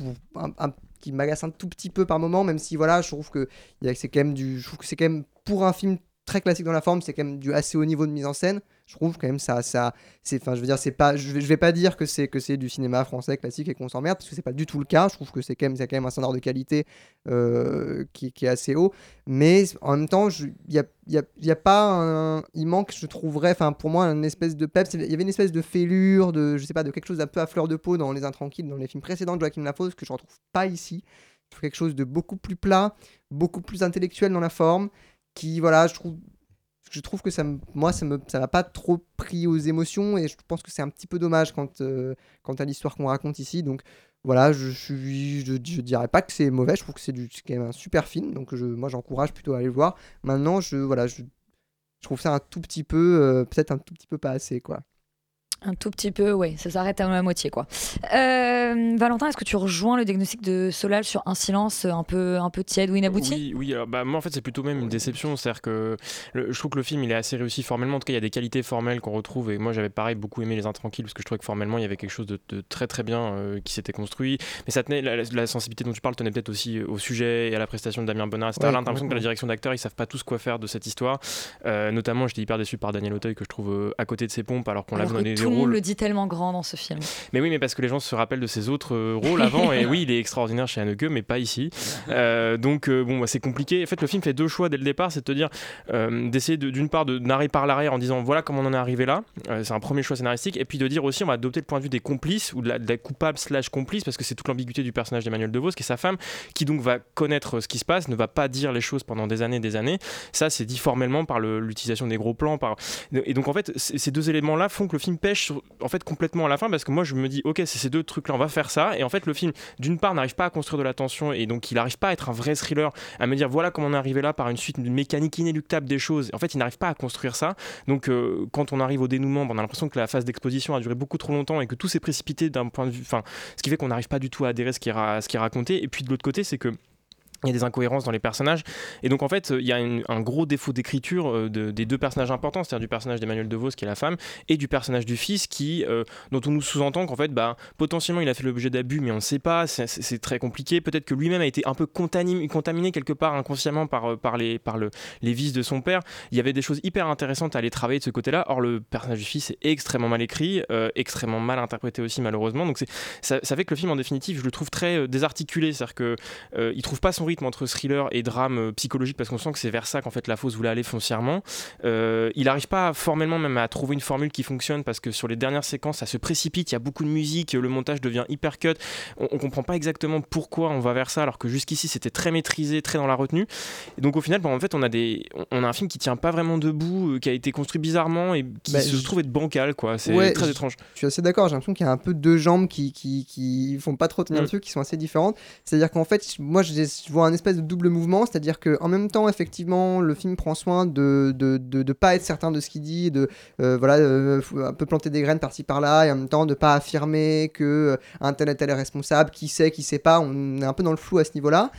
qui m'agace un tout petit peu par moment, même si voilà, je trouve que c'est quand même du, je trouve que c'est quand même pour un film très classique dans la forme, c'est quand même du assez haut niveau de mise en scène. Je trouve quand même ça, ça, enfin, je veux dire, c'est pas, je vais, pas dire que c'est que c'est du cinéma français classique et qu'on s'emmerde parce que c'est pas du tout le cas. Je trouve que c'est quand même, c'est quand même un standard de qualité euh, qui, est assez haut, mais en même temps, il y a, pas, il manque, je trouverais, enfin, pour moi, une espèce de peps. Il y avait une espèce de fêlure, de, je sais pas, de quelque chose d'un peu à fleur de peau dans Les Intranquilles, dans les films précédents de Joachim Lafosse que je retrouve pas ici. Je trouve quelque chose de beaucoup plus plat, beaucoup plus intellectuel dans la forme, qui, voilà, je trouve, je trouve que ça, moi, ça me, ça m'a pas trop pris aux émotions et je pense que c'est un petit peu dommage quand, euh, quant à l'histoire qu'on raconte ici. Donc voilà, je suis, je, dirais pas que c'est mauvais. Je trouve que c'est quand même un super film. Donc je, moi, j'encourage plutôt à aller le voir. Maintenant, je, voilà, je, je trouve ça un tout petit peu, euh, peut-être un tout petit peu pas assez, quoi. Un tout petit peu, oui, ça s'arrête à la moitié, quoi. Euh, Valentin, est-ce que tu rejoins le diagnostic de Solal sur un silence un peu, un peu tiède ou inabouti? Oui, oui alors, bah, moi en fait c'est plutôt même une déception. C'est-à-dire que le- je trouve que le film il est assez réussi formellement. En tout cas, il y a des qualités formelles qu'on retrouve. Et moi j'avais pareil beaucoup aimé Les Intranquilles parce que je trouvais que formellement il y avait quelque chose de, de très très bien euh, qui s'était construit. Mais ça tenait, la, la sensibilité dont tu parles tenait peut-être aussi au sujet et à la prestation de Damien Bonnard, etc. Ouais, Là, l'impression que la direction d'acteurs ils savent pas tous quoi faire de cette histoire. Euh, notamment, j'étais hyper déçu par Daniel Auteuil que je trouve euh, à côté de ses pompes alors qu'on l'a Alors tout le monde le dit tellement grand dans ce film. Mais oui, mais parce que les gens se rappellent de ses autres euh, rôles avant. et oui, il est extraordinaire chez Haneke, mais pas ici. Euh, donc, euh, bon, bah, c'est compliqué. En fait, le film fait deux choix dès le départ c'est de te dire, d'essayer de- d'une part de narrer par l'arrière en disant voilà comment on en est arrivé là. C'est un premier choix scénaristique. Et puis de dire aussi, on va adopter le point de vue des complices ou de la, de la coupable slash complice, parce que c'est toute l'ambiguïté du personnage d'Emmanuel DeVos, qui est sa femme, qui donc va connaître ce qui se passe, ne va pas dire les choses pendant des années et des années. Ça, c'est dit formellement par l'utilisation des gros plans. Par... Et donc, en fait, ces deux éléments-là font que le film pêche en fait complètement à la fin, parce que moi, je me dis, ok, c'est ces deux trucs-là, on va faire ça. Et en fait, le film, d'une part, n'arrive pas à construire de la tension, et donc il n'arrive pas à être un vrai thriller, à me dire, voilà comment on est arrivé là par une suite, une mécanique inéluctable des choses. En fait, il n'arrive pas à construire ça. Donc, euh, quand on arrive au dénouement, ben, on a l'impression que la phase d'exposition a duré beaucoup trop longtemps et que tout s'est précipité d'un point de vue. Enfin, ce qui fait qu'on n'arrive pas du tout à adhérer à ce qui ce qui est raconté. Et puis, de l'autre côté, c'est que. Il y a des incohérences dans les personnages. Et donc, en fait, il y a un gros défaut d'écriture euh, de- des deux personnages importants, c'est-à-dire du personnage d'Emmanuel DeVos, qui est la femme, et du personnage du fils, qui, euh, dont on nous sous-entend qu'en fait, bah, potentiellement, il a fait l'objet d'abus, mais on ne sait pas, c'est- très compliqué. Peut-être que lui-même a été un peu contaminé, contaminé quelque part inconsciemment par, euh, par, les, par le, les vices de son père. Il y avait des choses hyper intéressantes à aller travailler de ce côté-là. Or, le personnage du fils est extrêmement mal écrit, extrêmement mal interprété aussi, malheureusement. Donc, ça, ça fait que le film, en définitive, je le trouve très désarticulé. C'est-à-dire que euh, il trouve pas son rythme entre thriller et drame euh, psychologique parce qu'on sent que c'est vers ça qu'en fait la fausse voulait aller foncièrement. Euh, il n'arrive pas formellement même à trouver une formule qui fonctionne parce que sur les dernières séquences ça se précipite, il y a beaucoup de musique, le montage devient hyper cut. On, on comprend pas exactement pourquoi on va vers ça alors que jusqu'ici c'était très maîtrisé, très dans la retenue. Et donc au final, bon, en fait on a des, on a un film qui tient pas vraiment debout, euh, qui a été construit bizarrement et qui Bah, se trouve être bancal quoi. C'est Ouais, très étrange. Je suis assez d'accord, j'ai l'impression qu'il y a un peu deux jambes qui, qui, qui font pas trop tenir Mm. le truc, qui sont assez différentes. C'est-à-dire qu'en fait, moi je, je vois un espèce de double mouvement, c'est-à-dire qu'en même temps, effectivement, le film prend soin de de, de, de pas être certain de ce qu'il dit, de euh, voilà, euh, un peu planter des graines par-ci par-là, et en même temps de pas affirmer que euh, un tel et tel est responsable, qui sait, qui sait pas, on est un peu dans le flou à ce niveau-là.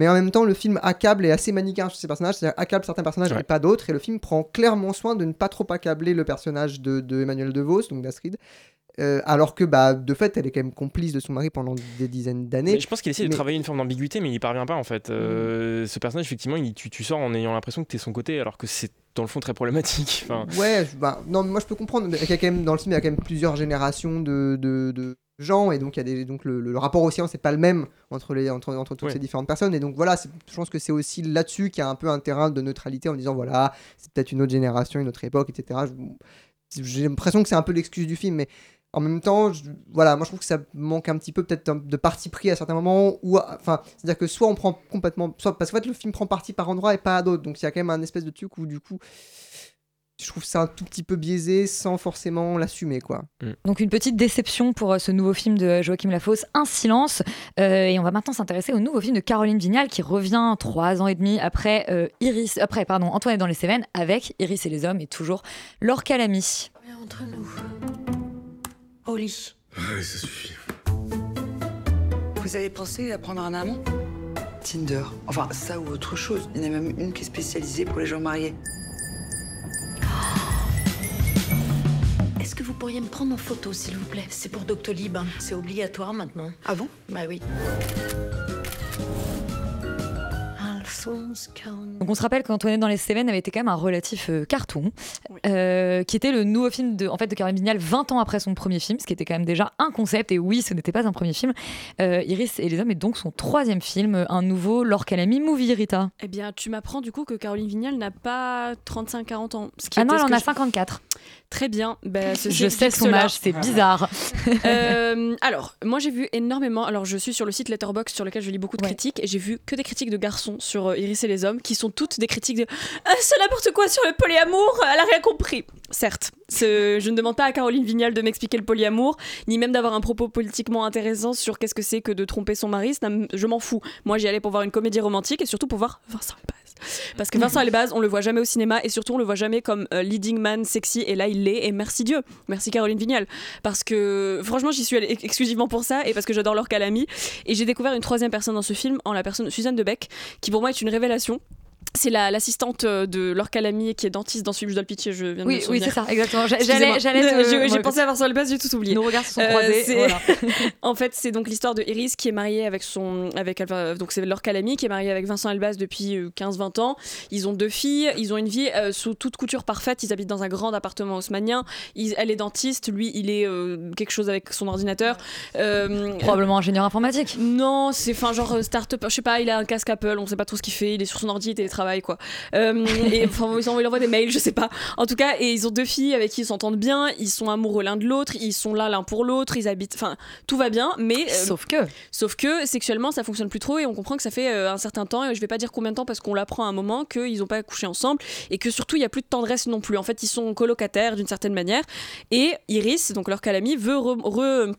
Mais en même temps, le film accable et assez manichéen sur ces personnages, c'est-à-dire accable certains personnages Ouais. et pas d'autres, et le film prend clairement soin de ne pas trop accabler le personnage de, de Emmanuel DeVos, donc d'Astrid. Euh, alors que bah, de fait, elle est quand même complice de son mari pendant des dizaines d'années. Mais je pense qu'il essaie de travailler une forme d'ambiguïté, mais il n'y parvient pas en fait. Euh, Ce personnage, effectivement, il, tu, tu sors en ayant l'impression que tu es son côté, alors que c'est dans le fond très problématique. Enfin, Ouais, bah, non, mais moi je peux comprendre. mais il y a quand même, dans le film, il y a quand même plusieurs générations de, de, de gens, et donc, il y a des, donc le, le rapport au science n'est pas le même entre, les, entre, entre toutes Ouais. ces différentes personnes. Et donc voilà, c'est- je pense que c'est aussi là-dessus qu'il y a un peu un terrain de neutralité en disant voilà, c'est peut-être une autre génération, une autre époque, etc. Je- J'ai l'impression que c'est un peu l'excuse du film, mais en même temps, je- voilà, moi je trouve que ça manque un petit peu peut-être de parti pris à certains moments, ou enfin, c'est-à-dire que soit on prend complètement, soit parce qu'en fait le film prend parti par endroits et pas à d'autres, donc il y a quand même un espèce de truc où du coup, je trouve ça un tout petit peu biaisé sans forcément l'assumer, quoi. Donc une petite déception pour euh, ce nouveau film de Joachim Lafosse, Un silence. Euh, et on va maintenant s'intéresser au nouveau film de Caroline Vignal qui revient trois ans et demi après euh, Iris, après pardon Antoine est dans les Cévennes avec Iris et les hommes et toujours Laure Calamy. Entre nous. Au lit. Ouais, ça suffit. Vous avez pensé à prendre un amant? Tinder. Enfin, ça ou autre chose. Il y en a même une qui est spécialisée pour les gens mariés. Est-ce que vous pourriez me prendre en photo, s'il vous plaît? C'est pour Doctolib. hein. C'est obligatoire maintenant. Ah bon? Bah oui. Donc on se rappelle qu'Antoine est dans les Cévennes avait été quand même un relatif euh, carton, euh, qui était le nouveau film de, en fait, de Caroline Vignal 20 ans après son premier film, ce qui était quand même déjà un concept. Et oui, ce n'était pas un premier film. Euh, Iris et les hommes est donc son troisième film, un nouveau Laure Calamy movie, Rita. Eh bien, tu m'apprends du coup que Caroline Vignal n'a pas 35-40 ans. Ce qui Ah non, elle en a je- 54. Très bien. Bah, ceci Je sais son âge, c'est bizarre. Euh, alors, moi j'ai vu énormément. Alors, je suis sur le site Letterboxd sur lequel je lis beaucoup de critiques et j'ai vu que des critiques de garçons sur euh, et les hommes qui sont toutes des critiques de Ah, c'est n'importe quoi sur le polyamour, elle a rien compris. Certes, ce- je ne demande pas à Caroline Vignal de m'expliquer le polyamour, ni même d'avoir un propos politiquement intéressant sur qu'est-ce que c'est que de tromper son mari. Je m'en fous. Moi, j'y allais pour voir une comédie romantique et surtout pour voir Vincent. Parce que Vincent Elbaz, on le voit jamais au cinéma et surtout on le voit jamais comme euh, leading man sexy et là il l'est et merci Dieu, merci Caroline Vignal. Parce que franchement j'y suis allée ex- exclusivement pour ça et parce que j'adore leur calami et j'ai découvert une troisième personne dans ce film en la personne de Suzanne Debec qui pour moi est une révélation. C'est la- l'assistante euh, de Laure Calamy qui est dentiste dans ce film, je le viens de Oui, me oui, c'est ça, exactement. J'allais- J'ai- pensé à Vincent Elbaz, j'ai tout oublié. Nos regards se sont Euh, croisés. voilà. en fait, c'est donc l'histoire de Iris qui est mariée avec son. Avec, euh, donc, c'est Calamy qui est mariée avec Vincent Elbaz depuis euh, 15-20 ans. Ils ont deux filles. Ils ont une vie euh, sous toute couture parfaite. Ils habitent dans un grand appartement haussmanien. Ils- elle est dentiste. Lui, il est euh, quelque chose avec son ordinateur. Probablement ingénieur informatique. non, c'est enfin genre start-up, je sais pas, il a un casque Apple, on sait pas trop ce qu'il fait, il est sur son ordi, il télétravaille quoi. Euh, et enfin il envoie, il envoie des mails, je sais pas. En tout cas, et ils ont deux filles avec qui ils s'entendent bien, ils sont amoureux l'un de l'autre, ils sont là l'un pour l'autre, ils habitent, enfin tout va bien, mais euh, Sauf que. sauf que sexuellement ça fonctionne plus trop et on comprend que ça fait euh, un certain temps et je vais pas dire combien de temps parce qu'on l'apprend à un moment qu'ils ont pas couché ensemble et que surtout il y a plus de tendresse non plus. En fait, ils sont colocataires d'une certaine manière et Iris, donc leur calami, veut re- re-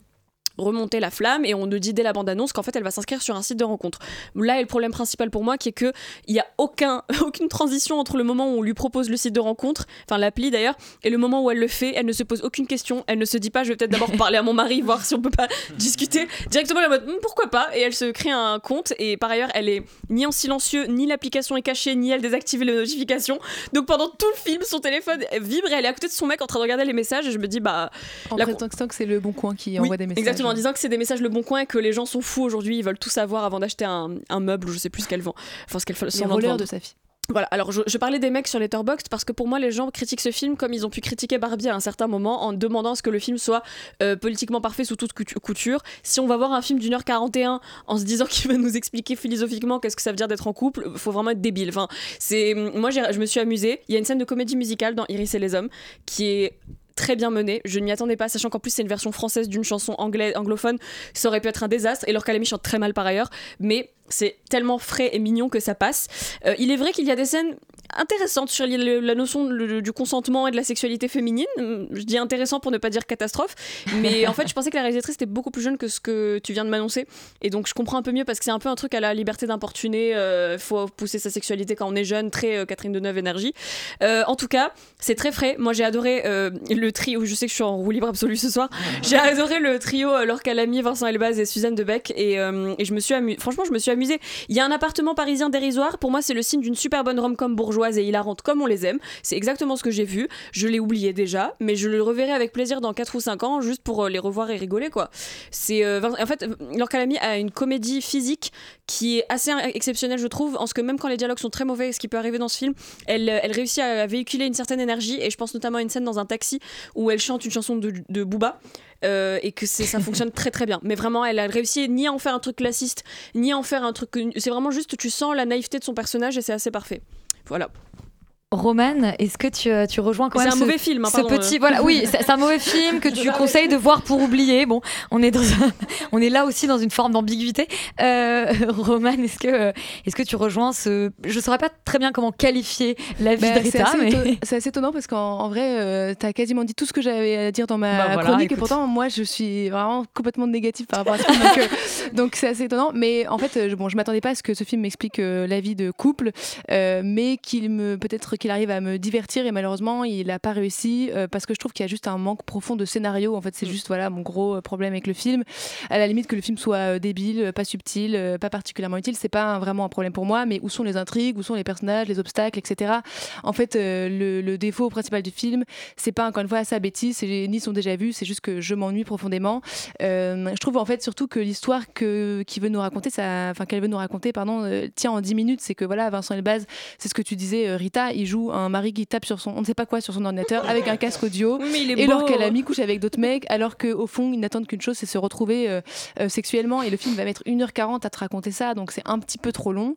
remonter la flamme et on nous dit dès la bande-annonce qu'en fait elle va s'inscrire sur un site de rencontre. Là est le problème principal pour moi qui est que il y a aucun aucune transition entre le moment où on lui propose le site de rencontre, enfin l'appli d'ailleurs, et le moment où elle le fait, elle ne se pose aucune question, elle ne se dit pas je vais peut-être d'abord parler à mon mari voir si on peut pas discuter directement en mode Hum, pourquoi pas? Et elle se crée un compte et par ailleurs elle est ni en silencieux ni l'application est cachée ni elle désactive les notifications. Donc pendant tout le film son téléphone vibre et elle est à côté de son mec en train de regarder les messages et je me dis bah En la- prétextant que c'est le bon coin qui oui, envoie des messages. Exactement, en disant que c'est des messages le bon coin et que les gens sont fous aujourd'hui, ils veulent tout savoir avant d'acheter un, un meuble ou je sais plus ce qu'elle vend. Enfin, ce qu'elle fait Les de sa fille. Voilà, alors je, je parlais des mecs sur Letterboxd parce que pour moi les gens critiquent ce film comme ils ont pu critiquer Barbie à un certain moment en demandant à ce que le film soit euh, politiquement parfait sous toute coutu- couture. Si on va voir un film d'une heure 41 en se disant qu'il va nous expliquer philosophiquement qu'est-ce que ça veut dire d'être en couple, faut vraiment être débile. Enfin, c'est moi je me suis amusée. Il y a une scène de comédie musicale dans Iris et les hommes qui est très bien menée. Je ne m'y attendais pas, sachant qu'en plus c'est une version française d'une chanson anglaise, anglophone. Ça aurait pu être un désastre. Et leur Calamy chante très mal par ailleurs, mais c'est tellement frais et mignon que ça passe. Euh, il est vrai qu'il y a des scènes intéressantes sur le- la notion le- du consentement et de la sexualité féminine. Hum, Je dis intéressant pour ne pas dire catastrophe, mais en fait je pensais que la réalisatrice était beaucoup plus jeune que ce que tu viens de m'annoncer, et donc je comprends un peu mieux parce que c'est un peu un truc à la liberté d'importuner. euh, faut pousser sa sexualité quand on est jeune, très euh, Catherine Deneuve énergie. Euh, en tout cas, c'est très frais. Moi j'ai adoré euh, le trio. Je sais que je suis en roue libre absolue ce soir. J'ai adoré le trio euh, Laure Calamy, Vincent Elbaz et Suzanne Debec, et, euh, et je me suis amu- franchement je me suis amusée. Il y a un appartement parisien dérisoire. Pour moi c'est le signe d'une super bonne rom-com bourgeoise et hilarante comme on les aime. C'est exactement ce que j'ai vu. Je l'ai oublié déjà, mais je le reverrai avec plaisir dans 4 ou 5 ans, juste pour euh, les revoir et rigoler, quoi. C'est, euh, en fait, Laure Calamy a une comédie physique qui est assez exceptionnelle, je trouve, en ce que même quand les dialogues sont très mauvais, ce qui peut arriver dans ce film, elle, euh, réussit à véhiculer une certaine énergie, et je pense notamment à une scène dans un taxi où elle chante une chanson de, Booba. et que ça fonctionne très très bien. Mais vraiment, elle a réussi ni à en faire un truc classiste, ni à en faire un truc. C'est vraiment juste, tu sens la naïveté de son personnage et c'est assez parfait. Voilà. Romane, est-ce que tu, euh, tu rejoins quand C'est même un ce- mauvais film, hein, ce pardon, petit, euh. voilà, oui, c'est c'est un mauvais film que tu conseilles de voir pour oublier. Bon, on est dans un- on est là aussi dans une forme d'ambiguïté. Euh, Romane, est-ce que euh, est-ce que tu rejoins ce, je saurais pas très bien comment qualifier la vie Bah, de c'est Rita, assez, mais éton- c'est assez étonnant parce qu'en en vrai, tu as quasiment dit tout ce que j'avais à dire dans ma Bah voilà, chronique écoute. et pourtant, moi, je suis vraiment complètement négative par rapport à ce film. Donc, euh, donc c'est assez étonnant. Mais en fait, euh, je- bon, je m'attendais pas à ce que ce film m'explique euh, la vie de couple, euh, mais qu'il me peut-être qu'il arrive à me divertir et malheureusement, il n'a pas réussi euh, parce que je trouve qu'il y a juste un manque profond de scénario. En fait, c'est juste voilà mon gros euh, problème avec le film. À la limite que le film soit euh, débile, pas subtil, pas particulièrement utile, c'est pas un- vraiment un problème pour moi. Mais où sont les intrigues, où sont les personnages, les obstacles, etc. En fait, euh, le, le défaut principal du film, c'est pas encore une fois sa bêtise, c'est ni son déjà vu, c'est juste que je m'ennuie profondément. Euh, je trouve en fait surtout que l'histoire que qui veut nous raconter, ça, enfin qu'elle veut nous raconter, pardon, tient en 10 minutes. C'est que voilà, Vincent Elbaz, c'est ce que tu disais, Rita, il joue un mari qui tape sur son, on ne sait pas quoi, sur son ordinateur avec un casque audio. Oui, mais il est et beau. alors qu'elle a mis couche avec d'autres mecs, alors qu'au fond, ils n'attendent qu'une chose, c'est se retrouver euh, euh, sexuellement. Et le film va mettre 1h40 à te raconter ça, donc c'est un petit peu trop long.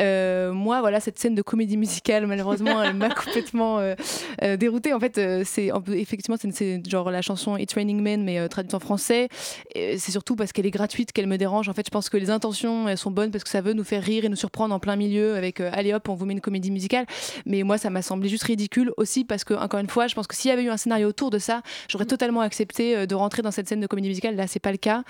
Euh, moi, voilà, cette scène de comédie musicale, malheureusement, elle m'a complètement déroutée. En fait, c'est effectivement, c'est genre la chanson It's Raining Men, mais traduite en français. C'est surtout parce qu'elle est gratuite qu'elle me dérange. En fait, je pense que les intentions, elles sont bonnes parce que ça veut nous faire rire et nous surprendre en plein milieu avec allez hop, on vous met une comédie musicale. Mais moi, ça m'a semblé juste ridicule aussi parce que, encore une fois, je pense que s'il y avait eu un scénario autour de ça, j'aurais totalement accepté euh, de rentrer dans cette scène de comédie musicale. Là, c'est pas le cas.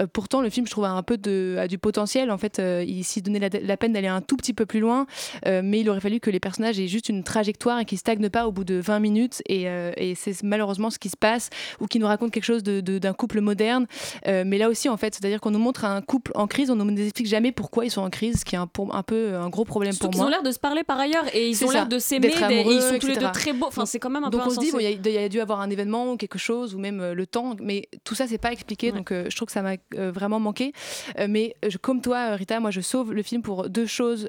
Euh, pourtant, le film, je trouve, a un peu de, a du potentiel. En fait, euh, il s'y donnait la, la peine d'aller un tout petit peu plus loin, euh, mais il aurait fallu que les personnages aient juste une trajectoire et qu'ils stagnent pas au bout de 20 minutes. Et, et c'est malheureusement ce qui se passe, ou qui nous raconte quelque chose d'un couple moderne. Mais là aussi, en fait, c'est-à-dire qu'on nous montre un couple en crise, on ne nous explique jamais pourquoi ils sont en crise, ce qui est un, pour- un peu un gros problème Surtout pour moi. ont l'air de se parler par ailleurs et ils ont l'air de s'aimer, ils sont tous les deux très beaux. Enfin, c'est quand même un donc peu on se dit, bon, il y, a- il y a dû avoir un événement ou quelque chose, ou même euh, le temps, mais tout ça, c'est pas expliqué, donc euh, je trouve que ça m'a euh, vraiment manqué. Euh, mais je- comme toi, Rita, moi, je sauve le film pour deux choses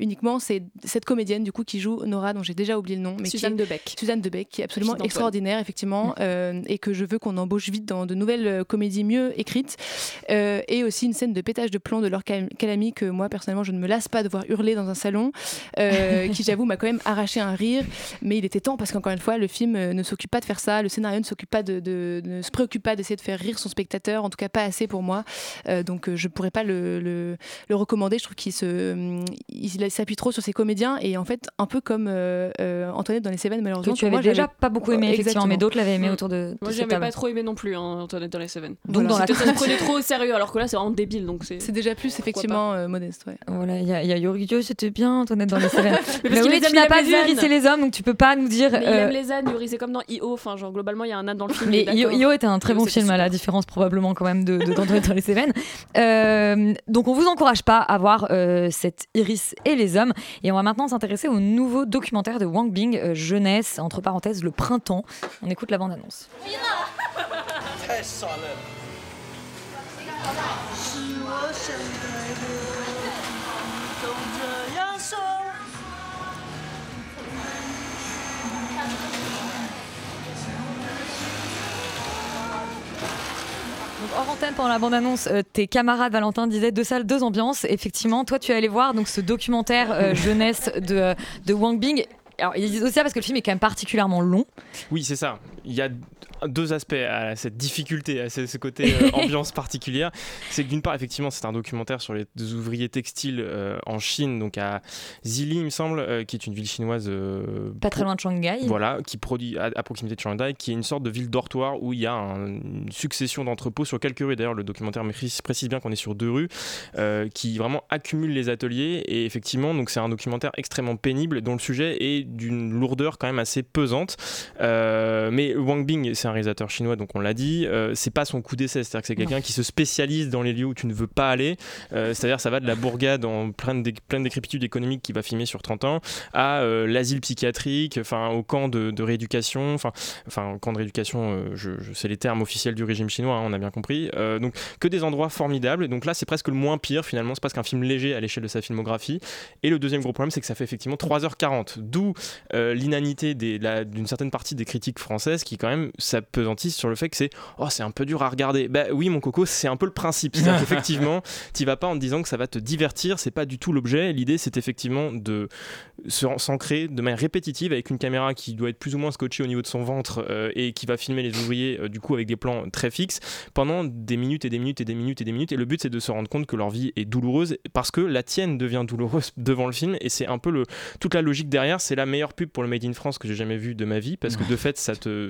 uniquement. C'est cette comédienne, du coup, qui joue Nora, dont j'ai déjà oublié le nom. Mais Suzanne qui est- Debec. Suzanne Debec, qui est absolument extraordinaire, effectivement, euh, et que je veux qu'on embauche vite dans de nouvelles comédies mieux écrites. Et aussi une scène de pétage de plomb de Laure Cal- Calamy que moi, personnellement, je ne me lasse pas de voir hurler dans un salon, qui, j'avoue, m'a quand même arraché un rire. Mais il était temps parce qu'encore une fois, le film euh, ne s'occupe pas de faire ça, le scénario ne s'occupe pas de, de- ne se préoccupe pas d'essayer de faire rire son spectateur, en tout cas pas assez pour moi. Euh, donc euh, je pourrais pas le, le- le recommander. Je trouve qu'il se, hum, il s'appuie trop sur ses comédiens et en fait un peu comme euh, euh, Antoinette dans les Cévennes, malheureusement. Que tu avais moi, déjà pas beaucoup aimé, effectivement, mais d'autres l'avaient aimé Mm. autour de, de Moi, j'avais pas trop aimé non plus, hein, Antoinette dans les Seven. Donc, dans la- C'était- ça se prenait trop au sérieux, alors que là, c'est vraiment débile. Donc c'est. C'est déjà plus effectivement euh, modeste. Ouais. Voilà, il y a, a Yorikyo, c'était bien, Antoinette dans les Cévennes. Mais Mais, parce qu'il oui, pas les vu ânes. Iris et les hommes, donc tu peux pas nous dire. Mais il euh, aime les ânes, Yuri, c'est comme dans IO. Enfin, genre, globalement, il y a un âne dans le film. Mais Io, était un très bon film, à la différence probablement quand même de, dans les Cévennes. Euh, donc on vous encourage pas à voir euh, cette Iris et les hommes. Et on va maintenant s'intéresser au nouveau documentaire de Wang Bing, euh, jeunesse, entre parenthèses, le printemps. On écoute la bande-annonce. 太爽 hors antenne, pendant la bande-annonce, euh, tes camarades Valentin disaient deux salles, deux ambiances. Effectivement, toi, tu es allé voir donc, ce documentaire euh, jeunesse de, euh, de Wang Bing. Alors, ils disent aussi ça parce que le film est quand même particulièrement long. Oui, c'est ça. Il y a deux aspects à cette difficulté, à ce, ce côté euh, ambiance particulière. C'est que d'une part, effectivement, c'est un documentaire sur les ouvriers textiles euh, en Chine, donc à Zili, il me semble, euh, qui est une ville chinoise. Pas très loin de Shanghai. Voilà, qui produit à, à proximité de Shanghai, qui est une sorte de ville dortoir où il y a un- une succession d'entrepôts sur quelques rues. D'ailleurs, le documentaire précise, bien qu'on est sur deux rues, qui vraiment accumulent les ateliers. Et effectivement, donc c'est un documentaire extrêmement pénible dont le sujet est d'une lourdeur quand même assez pesante. Mais Wang Bing, c'est un réalisateur chinois, donc on l'a dit. euh, c'est pas son coup d'essai, c'est-à-dire que c'est quelqu'un qui se spécialise dans les lieux où tu ne veux pas aller. Euh, c'est-à-dire, ça va de la bourgade en pleine, dé- pleine décrépitude économique qui va filmer sur 30 ans à euh, l'asile psychiatrique, enfin au camp de, de rééducation, enfin, enfin camp de rééducation, euh, je, je sais les termes officiels du régime chinois, hein, on a bien compris. Euh, donc que des endroits formidables. Et donc là, c'est presque le moins pire finalement. C'est presque un film léger à l'échelle de sa filmographie. Et le deuxième gros problème, c'est que ça fait effectivement 3h40, d'où euh, l'inanité d'une certaine partie des critiques françaises qui quand même s'apesantissent sur le fait que c'est oh c'est un peu dur à regarder. Bah oui mon coco, c'est un peu le principe. C'est-à-dire qu'effectivement, tu vas pas en te disant que ça va te divertir, c'est pas du tout l'objet. L'idée c'est effectivement de s'ancrer de manière répétitive avec une caméra qui doit être plus ou moins scotchée au niveau de son ventre euh, et qui va filmer les ouvriers euh, du coup avec des plans très fixes pendant des minutes et des minutes et des minutes et des minutes et le but c'est de se rendre compte que leur vie est douloureuse parce que la tienne devient douloureuse devant le film et c'est un peu le toute la logique derrière c'est la meilleure pub pour le Made in France que j'ai jamais vu de ma vie parce que de fait ça te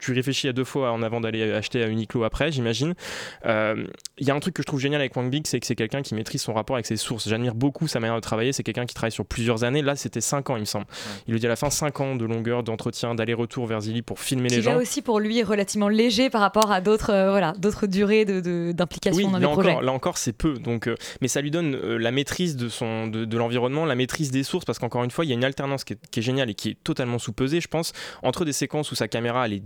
tu réfléchis à deux fois en avant d'aller acheter à Uniqlo après j'imagine. Euh, il y a un truc que je trouve génial avec Wang Bing c'est que c'est quelqu'un qui maîtrise son rapport avec ses sources. J'admire beaucoup sa manière de travailler c'est quelqu'un qui travaille sur plusieurs années. Là c'était 5 ans il me semble. Il lui dit à la fin 5 ans de longueur d'entretien d'aller-retour vers Zili pour filmer Qui les gens. là aussi pour lui est relativement léger par rapport à d'autres euh, voilà, d'autres durées de- de- d'implication oui, dans là les projets. encore, là encore, c'est peu. Donc, euh, mais ça lui donne euh, la maîtrise de, son, de, de l'environnement, la maîtrise des sources, parce qu'encore une fois, il y a une alternance qui est, qui est géniale et qui est totalement sous-pesée, je pense, entre des séquences où sa caméra elle est est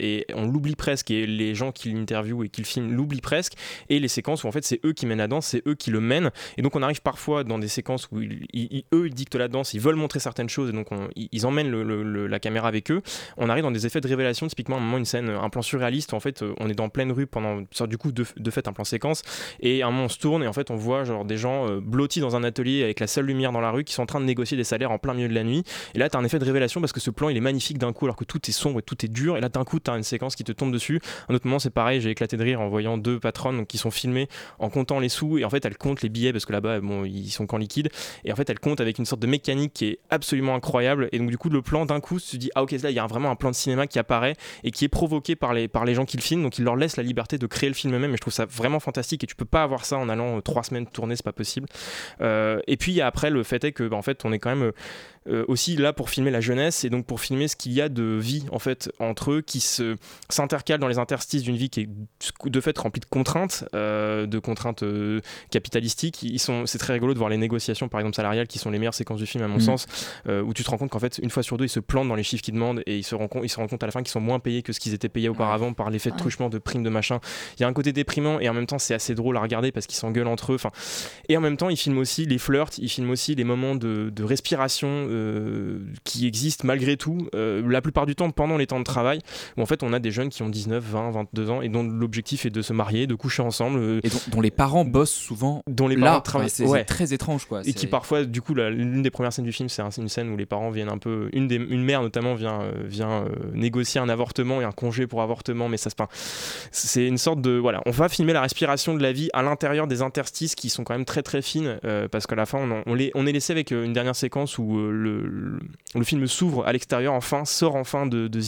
et on l'oublie presque et les gens qui l'interviewent et qui le filment l'oublient presque. Et les séquences où en fait c'est eux qui mènent la danse, c'est eux qui le mènent. Et donc on arrive parfois dans des séquences où ils- eux ils dictent la danse, ils veulent montrer certaines choses et donc on- ils emmènent la caméra avec eux. On arrive dans des effets de révélation, typiquement à un moment une scène, un plan surréaliste en fait on est dans pleine rue pendant du coup de, de fait un plan séquence. Et à un moment on se tourne et en fait on voit genre des gens euh, blottis dans un atelier avec la seule lumière dans la rue qui sont en train de négocier des salaires en plein milieu de la nuit. Et là tu as un effet de révélation parce que ce plan il est magnifique d'un coup alors que tout est sombre et tout est dur. Et là d'un coup une séquence qui te tombe dessus. Un autre moment c'est pareil j'ai éclaté de rire en voyant deux patronnes qui sont filmées en comptant les sous. Et en fait elles comptent les billets parce que là-bas bon ils sont qu'en liquide. Et en fait elles comptent avec une sorte de mécanique qui est absolument incroyable. Et donc du coup le plan d'un coup tu te dis ah ok là il y a vraiment un plan de cinéma qui apparaît et qui est provoqué par les, gens qui le filment. Donc ils leur laissent la liberté de créer le film eux-mêmes. Et je trouve ça vraiment fantastique. Et tu peux pas avoir ça en allant euh, trois semaines tourner c'est pas possible. Euh, et puis après le fait est que bah, en fait on est quand même euh, aussi là pour filmer la jeunesse et donc pour filmer ce qu'il y a de vie en fait entre eux qui se s'intercalent dans les interstices d'une vie qui est de fait remplie de contraintes euh, de contraintes euh, capitalistiques. Ils sont c'est très rigolo de voir les négociations par exemple salariales qui sont les meilleures séquences du film à mon Mm. sens où tu te rends compte qu'en fait une fois sur deux ils se plantent dans les chiffres qu'ils demandent et ils se rendent compte, ils se rendent compte à la fin qu'ils sont moins payés que ce qu'ils étaient payés auparavant par l'effet de truchement de primes de machin. Il y a un côté déprimant et en même temps c'est assez drôle à regarder parce qu'ils s'engueulent entre eux. Enfin et en même temps ils filment aussi les flirts ils filment aussi les moments de, de respiration qui existent malgré tout euh, la plupart du temps pendant les temps de travail où en fait on a des jeunes qui ont 19 20 22 ans et dont l'objectif est de se marier de coucher ensemble euh, Et dont, dont les parents bossent souvent dont les parents travaillent c'est très étrange quoi. et qui parfois du coup l'une des premières scènes du film c'est un- c'est une scène où les parents viennent un peu une des une mère notamment vient euh, vient euh, négocier un avortement et un congé pour avortement mais ça se enfin, c'est une sorte de voilà on va filmer la respiration de la vie à l'intérieur des interstices qui sont quand même très très fines euh, parce qu'à la fin on, en- on, les- on est laissé avec euh, une dernière séquence où euh, le, film s'ouvre à l'extérieur enfin sort enfin de, de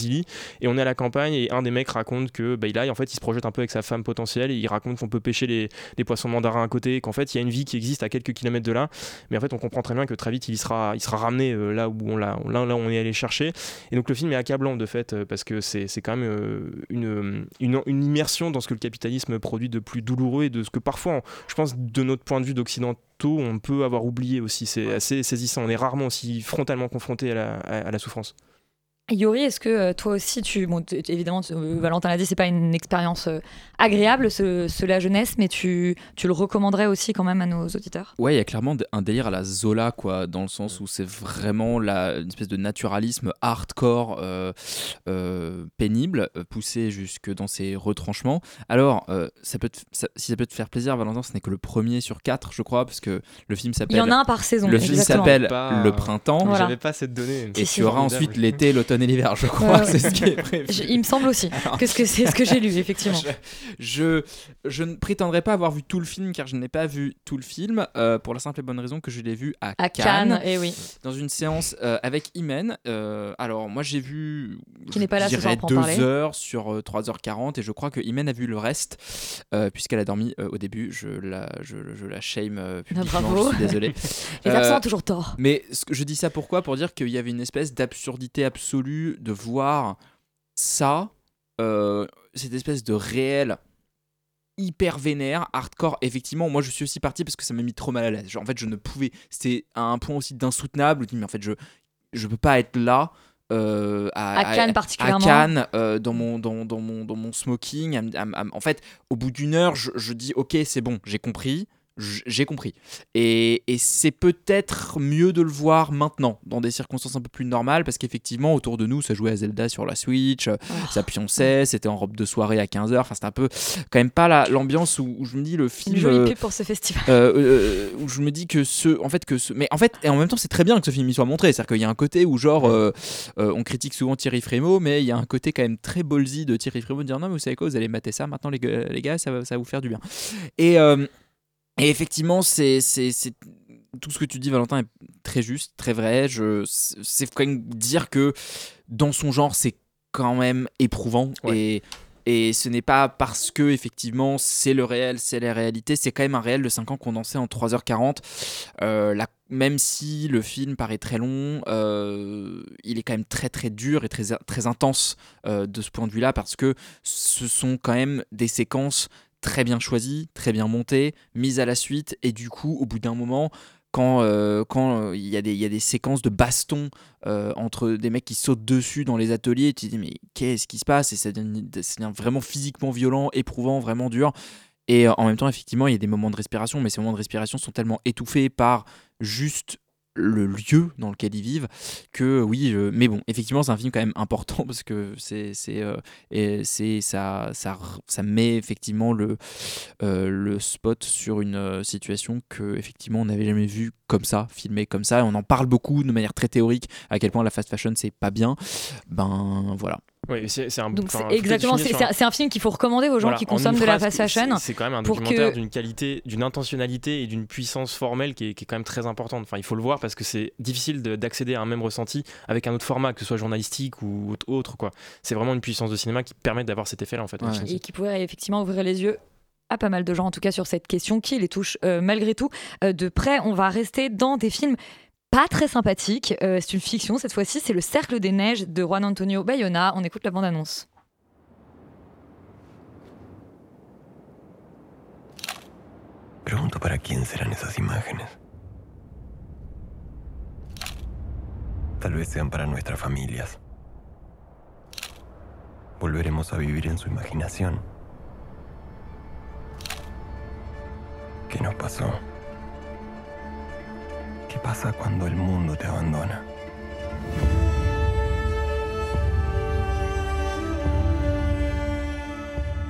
et on est à la campagne et un des mecs raconte que bah, il en fait il se projette un peu avec sa femme potentielle et il raconte qu'on peut pêcher les, poissons mandarins à côté qu'en fait il y a une vie qui existe à quelques kilomètres de là mais en fait on comprend très bien que très vite il sera sera ramené euh, là où on l'a est allé chercher. Et donc le film est accablant de fait euh, parce que c'est quand même euh, une, immersion dans ce que le capitalisme produit de plus douloureux et de ce que parfois je pense de notre point de vue d'occidentaux on peut avoir oublié aussi. C'est assez saisissant. On est rarement aussi frontalement confronté à la, à- à la souffrance Yori, est-ce que euh, toi aussi, tu, bon, évidemment, tu- euh, Valentin l'a dit, c'est pas une expérience euh, agréable, ce, ce la jeunesse, mais tu, tu le recommanderais aussi quand même à nos auditeurs? Ouais, il y a clairement un délire à la Zola, quoi, dans le sens où c'est vraiment la, une espèce de naturalisme hardcore, euh, euh, pénible, poussé jusque dans ses retranchements. Alors, euh, ça peut te- ça- si ça peut te faire plaisir, Valentin, ce n'est que le premier sur quatre, je crois, parce que le film s'appelle. Il y en a un par saison, Le film s'appelle Le Printemps. Voilà. j'avais pas cette donnée Et Si, tu si. auras ensuite l'été, l'automne et l'hiver, je crois. Ouais, ouais. c'est ce qui est prévu. Je- il me semble aussi Alors- que ce que c'est ce que j'ai lu, effectivement. Je, je ne prétendrai pas avoir vu tout le film car je n'ai pas vu tout le film euh, pour la simple et bonne raison que je l'ai vu à, À Cannes, eh oui. dans une séance euh, avec Imen. Euh, alors moi j'ai vu Qui n'est pas là ce soir pour parler. heures sur euh, 3h40 et je crois que Imen a vu le reste puisqu'elle a dormi au début. Je la, je, je la shame euh, publiquement, bravo. je suis désolé. Les absents ont toujours tort. mais ce que- je dis ça pourquoi Pour dire qu'il y avait une espèce d'absurdité absolue de voir ça, euh, cette espèce de réel hyper vénère, hardcore. Effectivement, moi je suis aussi parti parce que ça m'a mis trop mal à l'aise. Genre, en fait, je ne pouvais. C'était à un point aussi d'insoutenable. Mais en fait, je je peux pas être là. euh, à, À Cannes particulièrement. à Cannes, euh, dans, mon, dans, dans mon, dans mon smoking. en fait, au bout d'une heure, je, je dis Ok, c'est bon, j'ai compris. J'ai compris. Et, et c'est peut-être mieux de le voir maintenant, dans des circonstances un peu plus normales, parce qu'effectivement, autour de nous, ça jouait à Zelda sur la Switch, euh, ça pionçait, c'était en robe de soirée à 15h, enfin c'était un peu quand même pas la- l'ambiance où, où je me dis le film... Euh, pour ce festival. euh, euh, où je me dis que ce en fait que ce mais en fait et en même temps c'est très bien que ce film y soit montré c'est à dire qu'il y a un côté où genre euh, euh, on critique souvent Thierry Frémaux mais il y a un côté quand même très ballsy de Thierry Frémaux de dire non mais vous savez quoi vous allez mater ça maintenant les gars, les gars ça va, ça va vous faire du bien et euh, et effectivement c'est c'est c'est- tout ce que tu dis Valentin est très juste très vrai. Je c'est quand même dire que dans son genre c'est quand même éprouvant. Et et ce n'est pas parce que effectivement c'est le réel, c'est la réalité, c'est quand même un réel de 5 ans condensé en 3h40. Euh, la- même si le film paraît très long, euh, il est quand même très très dur et très, très intense euh, de ce point de vue-là parce que ce sont quand même des séquences très bien choisies, très bien montées, mises à la suite et du coup au bout d'un moment quand euh, quand euh, il y, a des- y a des séquences de baston euh, entre des mecs qui sautent dessus dans les ateliers, tu te dis mais qu'est-ce qui se passe? Et ça devient, ça devient vraiment physiquement violent, éprouvant, vraiment dur. Et en même temps, effectivement, il y a des moments de respiration, mais ces moments de respiration sont tellement étouffés par juste le lieu dans lequel ils vivent que oui mais bon effectivement c'est un film quand même important parce que c'est c'est euh, c'est ça, ça ça met effectivement le euh, le spot sur une euh, situation que effectivement on n'avait jamais vu comme ça filmé comme ça. Et on en parle beaucoup de manière très théorique à quel point la fast fashion c'est pas bien. Ben voilà Oui, c'est un Donc c'est exactement, c'est un- film qu'il faut recommander aux gens Voilà, qui en consomment de la fast fashion. c'est- quand même un documentaire que- d'une qualité, d'une intentionnalité et d'une puissance formelle qui est, qui est quand même très importante. Enfin, il faut le voir parce que c'est difficile de- d'accéder à un même ressenti avec un autre format, que ce soit journalistique ou autre- quoi. C'est vraiment une puissance de cinéma qui permet d'avoir cet effet-là en fait. et qui pourrait effectivement ouvrir les yeux à pas mal de gens, en tout cas sur cette question qui les touche euh, malgré tout euh, de près. On va rester dans des films pas très sympathiques. Euh, c'est une fiction cette fois-ci, c'est Le Cercle des Neiges de Juan Antonio Bayona. On écoute la bande-annonce. Pregunto para quién serán esas imágenes. Tal vez sean para nuestras familias. Volveremos a vivir en su imaginación. ¿Qué nos pasó? ¿Qué pasa cuando el mundo te abandona?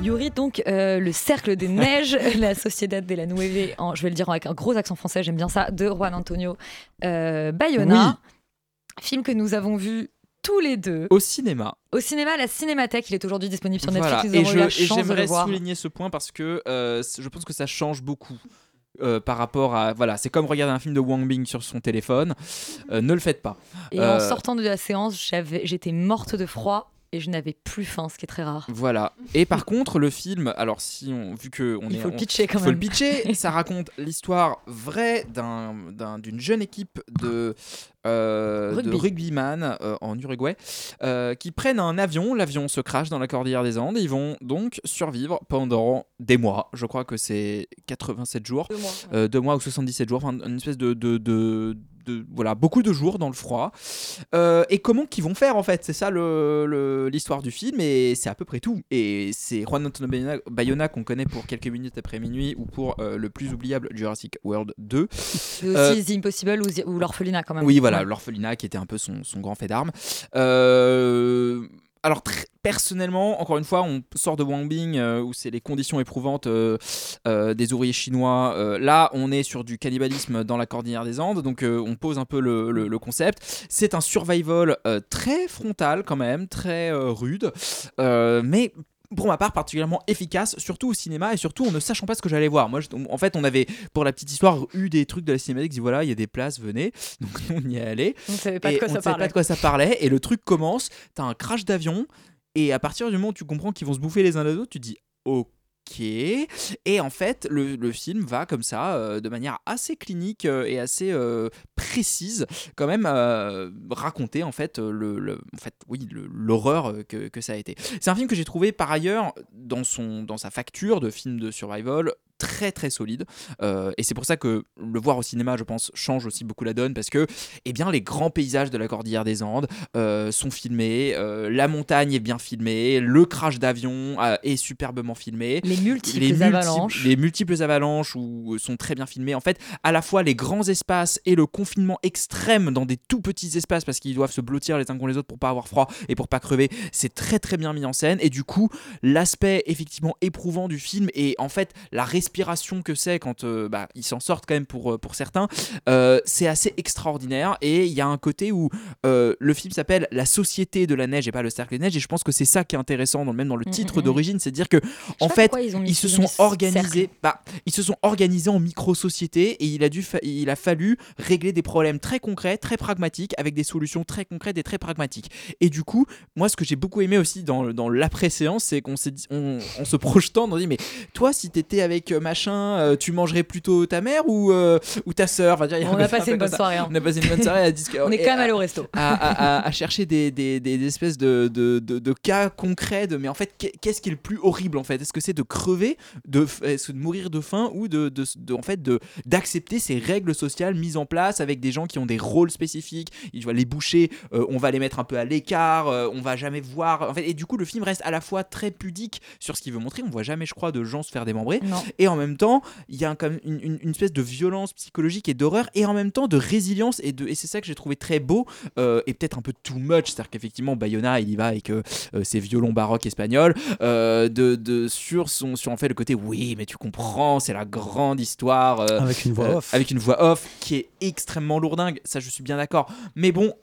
Yuri, donc euh, le cercle des neiges, la Sociedad de la Nueve, en, je vais le dire avec un gros accent français, j'aime bien ça, de Juan Antonio euh, Bayona. Film que nous avons vu tous les deux au cinéma au cinéma, à la Cinémathèque. Il est aujourd'hui disponible sur Voilà. Netflix. Nous Et je- et j'aimerais souligner ce point parce que euh, je pense que ça change beaucoup. Euh, par rapport à voilà c'est comme regarder un film de Wang Bing sur son téléphone. Euh, ne le faites pas. Et Euh, en sortant de la séance, j'avais- j'étais morte de froid et je n'avais plus faim, ce qui est très rare. Voilà. Et par contre, le film, alors si on, vu que on Il est, faut le pitcher quand il faut le même. pitcher, ça raconte l'histoire vraie d'un, d'un- d'une jeune équipe de euh, de Rugby. rugbyman euh, en Uruguay euh, qui prennent un avion. L'avion se crache dans la cordillère des Andes. Et ils vont donc survivre pendant des mois. Je crois que c'est 87 jours, Deux mois, Euh, deux mois ou 77 jours. Enfin, une espèce de, de, de- de- voilà beaucoup de jours dans le froid. Euh, et comment qu'ils vont faire en fait? C'est ça le- le- l'histoire du film et c'est à peu près tout. Et c'est Juan Antonio Bayona, Bayona qu'on connaît pour quelques minutes après minuit ou pour euh, le plus oubliable Jurassic World 2. C'est Euh, aussi The Impossible ou, ou L'Orphelinat quand même. oui, voilà, l'orphelinat qui était un peu son, son grand fait d'armes. Euh, alors, personnellement, encore une fois, on sort de Wang Bing euh, où c'est les conditions éprouvantes euh, euh, des ouvriers chinois. Là, on est sur du cannibalisme dans la cordillère des Andes, donc on pose un peu le, le- concept. C'est un survival très frontal, quand même, très rude, mais pour ma part particulièrement efficace, surtout au cinéma et surtout en ne sachant pas ce que j'allais voir. Moi, je- en fait, on avait, pour la petite histoire, eu des trucs de la cinématique, dit voilà, il y a des places, venez. Donc on y est allé. On ne savait pas de quoi on ça savait parlait. pas de quoi ça parlait. Et le truc commence, t'as un crash d'avion. Et à partir du moment où tu comprends qu'ils vont se bouffer les uns les autres, tu dis ok. Et en fait, le, film va comme ça, euh, de manière assez clinique euh, et assez euh, précise, quand même raconter en fait l'horreur que, ça a été. C'est un film que j'ai trouvé par ailleurs dans dans sa facture de film de survival très très solide. Euh, et c'est pour ça que le voir au cinéma je pense change aussi beaucoup la donne parce que eh bien les grands paysages de la cordillère des Andes euh, sont filmés euh, la montagne est bien filmée le crash d'avion est superbement filmé. Les multiples multi- avalanches. les multiples avalanches où, sont très bien filmés en fait à la fois les grands espaces et le confinement extrême dans des tout petits espaces parce qu'ils doivent se blottir les uns contre les autres pour pas avoir froid et pour pas crever c'est très très bien mis en scène. Et du coup l'aspect effectivement éprouvant du film et en fait la respiration que c'est quand euh, bah, ils s'en sortent quand même pour, euh, pour certains euh, c'est assez extraordinaire et il y a un côté où euh, le film s'appelle La Société de la Neige et pas le Cercle des Neiges et je pense que c'est ça qui est intéressant dans, même dans le Mm, titre mm, mm. d'origine c'est à dire que en fait ils se sont organisés bah, ils se sont organisés en micro-sociétés et il a, dû il a fallu régler des problèmes très concrets, très pragmatiques, avec des solutions très concrètes et très pragmatiques. Et du coup, moi, ce que j'ai beaucoup aimé aussi dans, dans l'après-séance, c'est qu'on s'est on, se projetant, on dit, mais toi, si t'étais avec machin, euh, tu mangerais plutôt ta mère ou, euh, ou ta sœur? Enfin, On a passé une bonne soirée, hein. On a passé une bonne soirée à discuter. On est quand même allé au resto. À, à- à- à chercher des, des, des- des espèces de, de, de- de cas concrets de mais en fait qu'est- qu'est-ce qui est le plus horrible en fait? Est-ce que c'est de crever, de, de mourir de faim ou de, en fait d'accepter ces règles sociales mises en place avec des gens qui ont des rôles spécifiques? Les bouchers, euh, on va les mettre un peu à l'écart, euh, on va jamais voir. En fait, et du coup, le film reste à la fois très pudique sur ce qu'il veut montrer. On voit jamais, je crois, de gens se faire démembrer. Non. Et en même temps, il y a une, une- une espèce de violence psychologique et d'horreur, et en même temps de résilience. Et, de, et c'est ça que j'ai trouvé très beau, euh, et peut-être un peu too much. C'est-à-dire qu'effectivement, Bayona, il y va avec euh, euh, ses violons baroques espagnols, euh, de, de, sur, son, sur en fait le côté, oui, mais tu comprends, c'est la grande histoire. Avec une voix off. Avec une voix off qui est extrêmement lourdingue. Ça, je suis bien d'accord. Mais bon.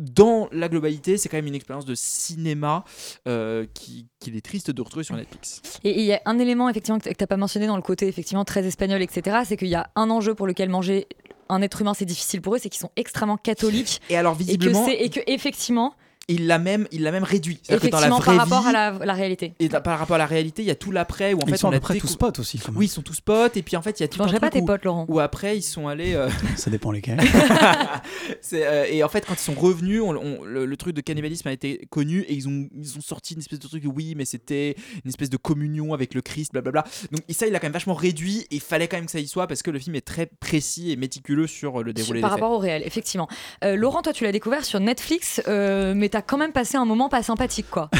Dans la globalité, c'est quand même une expérience de cinéma euh, qui- qu'il est triste de retrouver sur Netflix. Et il y a un élément effectivement que tu n'as pas mentionné dans le côté effectivement très espagnol, etc. C'est qu'il y a un enjeu pour lequel manger un être humain c'est difficile pour eux, c'est qu'ils sont extrêmement catholiques. Et alors visiblement, et que, et que effectivement, il l'a même, il l'a même réduit. Que dans la effectivement vraie par rapport vie, à la, la réalité. Et par rapport à la réalité, il y a tout l'après où en Ils fait sont on à peu a près décou- tous potes aussi. quand même. Oui, ils sont tous potes et puis en fait il y a tout un pas tes où- potes, Laurent Où après ils sont allés. euh, Ça dépend lesquels. c'est, euh, et en fait quand ils sont revenus, on- on- le, le truc de cannibalisme a été connu et ils ont ils ont sorti une espèce de truc oui mais c'était une espèce de communion avec le Christ, blablabla. Donc ça il a quand même vachement réduit et il fallait quand même que ça y soit parce que le film est très précis et méticuleux sur euh, le déroulé par des faits. rapport au réel, effectivement. Euh, Laurent, toi tu l'as découvert sur Netflix, euh, mais t'as quand même passé un moment pas sympathique, quoi.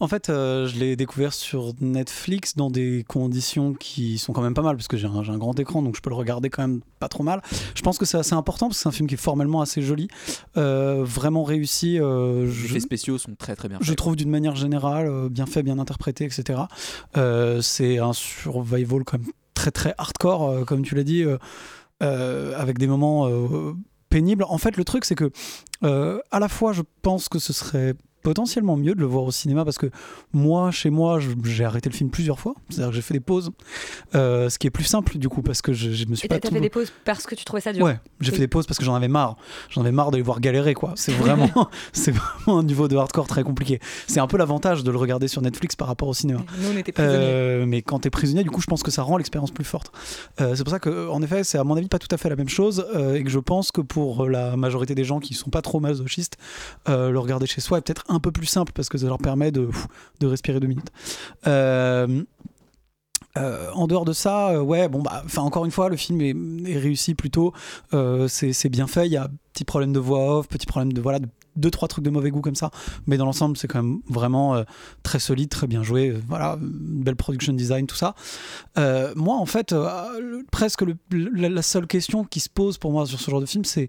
En fait, euh, je l'ai découvert sur Netflix dans des conditions qui sont quand même pas mal, parce que j'ai un, grand écran, donc je peux le regarder quand même pas trop mal. Je pense que c'est assez important, parce que c'est un film qui est formellement assez joli, euh, vraiment réussi. euh, Les je- spéciaux sont très très bien je trouve d'une manière générale, euh, bien fait, bien interprété, etc. Euh, c'est un survival quand même très très hardcore, euh, comme tu l'as dit, euh, euh, avec des moments euh, En fait, le truc, c'est que euh, à la fois, je pense que ce serait potentiellement mieux de le voir au cinéma parce que moi chez moi j'ai arrêté le film plusieurs fois c'est à dire que j'ai fait des pauses euh, ce qui est plus simple du coup parce que je, je me suis Et pas t'as tout- fait des pauses parce que tu trouvais ça dur. Ouais, j'ai fait des pauses parce que j'en avais marre. J'en avais marre de les voir galérer, quoi. C'est vraiment, c'est vraiment un niveau de hardcore très compliqué. C'est un peu l'avantage de le regarder sur Netflix par rapport au cinéma. Nous, on était prisonniers. Euh, mais quand t'es prisonnier, du coup, je pense que ça rend l'expérience plus forte. Euh, c'est pour ça que, en effet, c'est à mon avis pas tout à fait la même chose et que je pense que pour la majorité des gens qui sont pas trop masochistes, le regarder chez soi est peut-être un peu plus simple parce que ça leur permet de, de respirer deux minutes. Euh, euh, en dehors de ça, euh, ouais, bon, bah, encore une fois, le film est, réussi plutôt. C'est bien fait. Il y a petit problème de voix off, petit problème de voilà, de- deux trois trucs de mauvais goût comme ça. Mais dans l'ensemble, c'est quand même vraiment euh, très solide, très bien joué. Euh, Voilà, belle production design, tout ça. Euh, moi, en fait, presque la, seule question qui se pose pour moi sur ce genre de film, c'est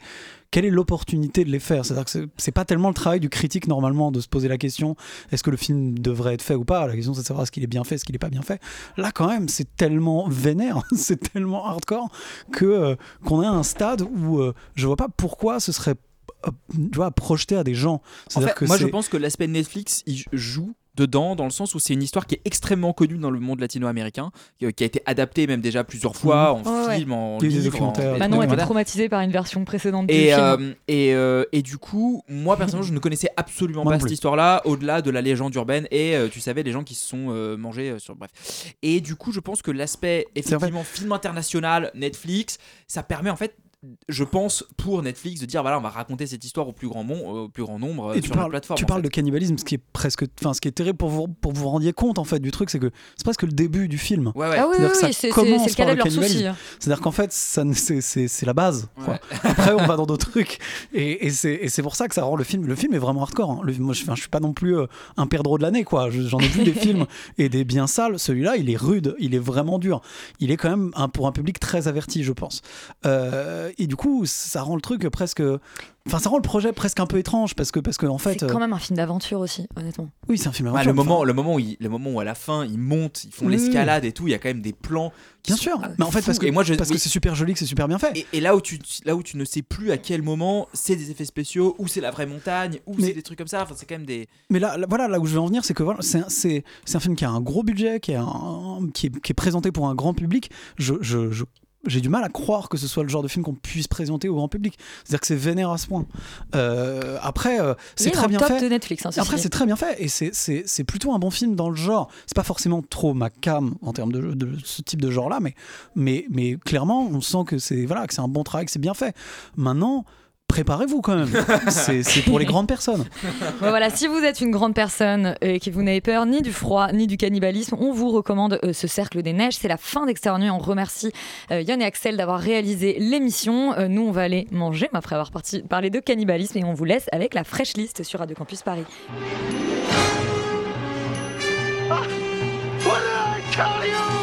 quelle est l'opportunité de les faire? C'est-à-dire que c'est- pas tellement le travail du critique normalement de se poser la question est-ce que le film devrait être fait ou pas? La question c'est de savoir est-ce qu'il est bien fait, est-ce qu'il est pas bien fait. Là, quand même, c'est tellement vénère, c'est tellement hardcore que qu'on est à un stade où je vois pas pourquoi ce serait tu vois, projeté à des gens. En C'est-à-dire fait, que moi je pense que l'aspect Netflix il joue dedans dans le sens où c'est une histoire qui est extrêmement connue dans le monde latino-américain qui qui a été adaptée même déjà plusieurs fois Mhm. en ouais. film en a livre en- documentaires. Manon était Voilà. traumatisée par une version précédente du Et, film. euh, et, euh, et du coup, moi personnellement, je ne connaissais absolument Moi pas cette histoire-là, au-delà de la légende urbaine et euh, tu savais les gens qui se sont euh, mangés euh, sur bref. Et du coup, je pense que l'aspect effectivement film international, Netflix, ça permet en fait je pense pour Netflix de dire voilà on va raconter cette histoire au plus grand, mon- au plus grand nombre Et tu sur la parles, plateforme. tu parles fait. de cannibalisme, ce qui est presque, enfin, ce qui est terrible pour vous, pour vous rendiez compte en fait du truc, c'est que c'est presque le début du film. Ouais, ouais. Ah oui, oui, c'est- le cadet de leur souci. C'est-à-dire qu'en fait, c'est- c'est c'est la base. quoi. Après, on va dans d'autres trucs, et, et c'est pour ça que ça rend le film. Le film est vraiment hardcore. hein. Le- moi, je, je suis pas non plus euh, un perdreau de l'année, quoi. Je- J'en ai vu des films et des bien sales. Celui-là, il est rude, il est vraiment dur. Il est quand même un, pour un public très averti, je pense. Euh, et du coup, ça rend le truc presque. Enfin, ça rend le projet presque un peu étrange parce que parce que en fait. C'est euh, quand même un film d'aventure aussi, honnêtement. oui, c'est un film Ouais, aventure. le, moment, Enfin, le, moment où il- le moment où à la fin ils montent, ils font l'escalade et tout, il y a quand même des plans. qui Bien sont sûr, mais en fait parce que, et moi, je, parce oui. que c'est super joli, que c'est super bien fait. Et, et là, où tu, là où tu ne sais plus à quel moment c'est des effets spéciaux, ou c'est la vraie montagne, ou c'est des trucs comme ça, enfin, c'est quand même des. Mais là, là, voilà, là où je veux en venir, c'est que voilà, c'est un, c'est- c'est un film qui a un gros budget, qui, est un- qui, est, qui est présenté pour un grand public. Je, je, je, j'ai du mal à croire que ce soit le genre de film qu'on puisse présenter au grand public. C'est-à-dire que c'est vénère à ce point. Euh, après, euh, c'est est très bien le top fait. de Netflix, hein, ceci après, c'est très bien fait et c'est- c'est c'est plutôt un bon film dans le genre. C'est pas forcément trop ma cam en termes de, de ce type de genre-là, mais, mais, mais clairement, on sent que c'est voilà, que c'est un bon travail, que c'est bien fait. Maintenant, préparez-vous quand même. c'est c'est pour les grandes personnes. Bon, voilà, si vous êtes une grande personne et que vous n'avez peur ni du froid ni du cannibalisme, on vous recommande euh, ce Cercle des Neiges. C'est la fin d'Extérieur Nuit. On remercie euh, Yann et Axel d'avoir réalisé l'émission. Euh, nous, on va aller manger mais après avoir parti- parlé de cannibalisme et on vous laisse avec la fraîche liste sur Radio Campus Paris. What did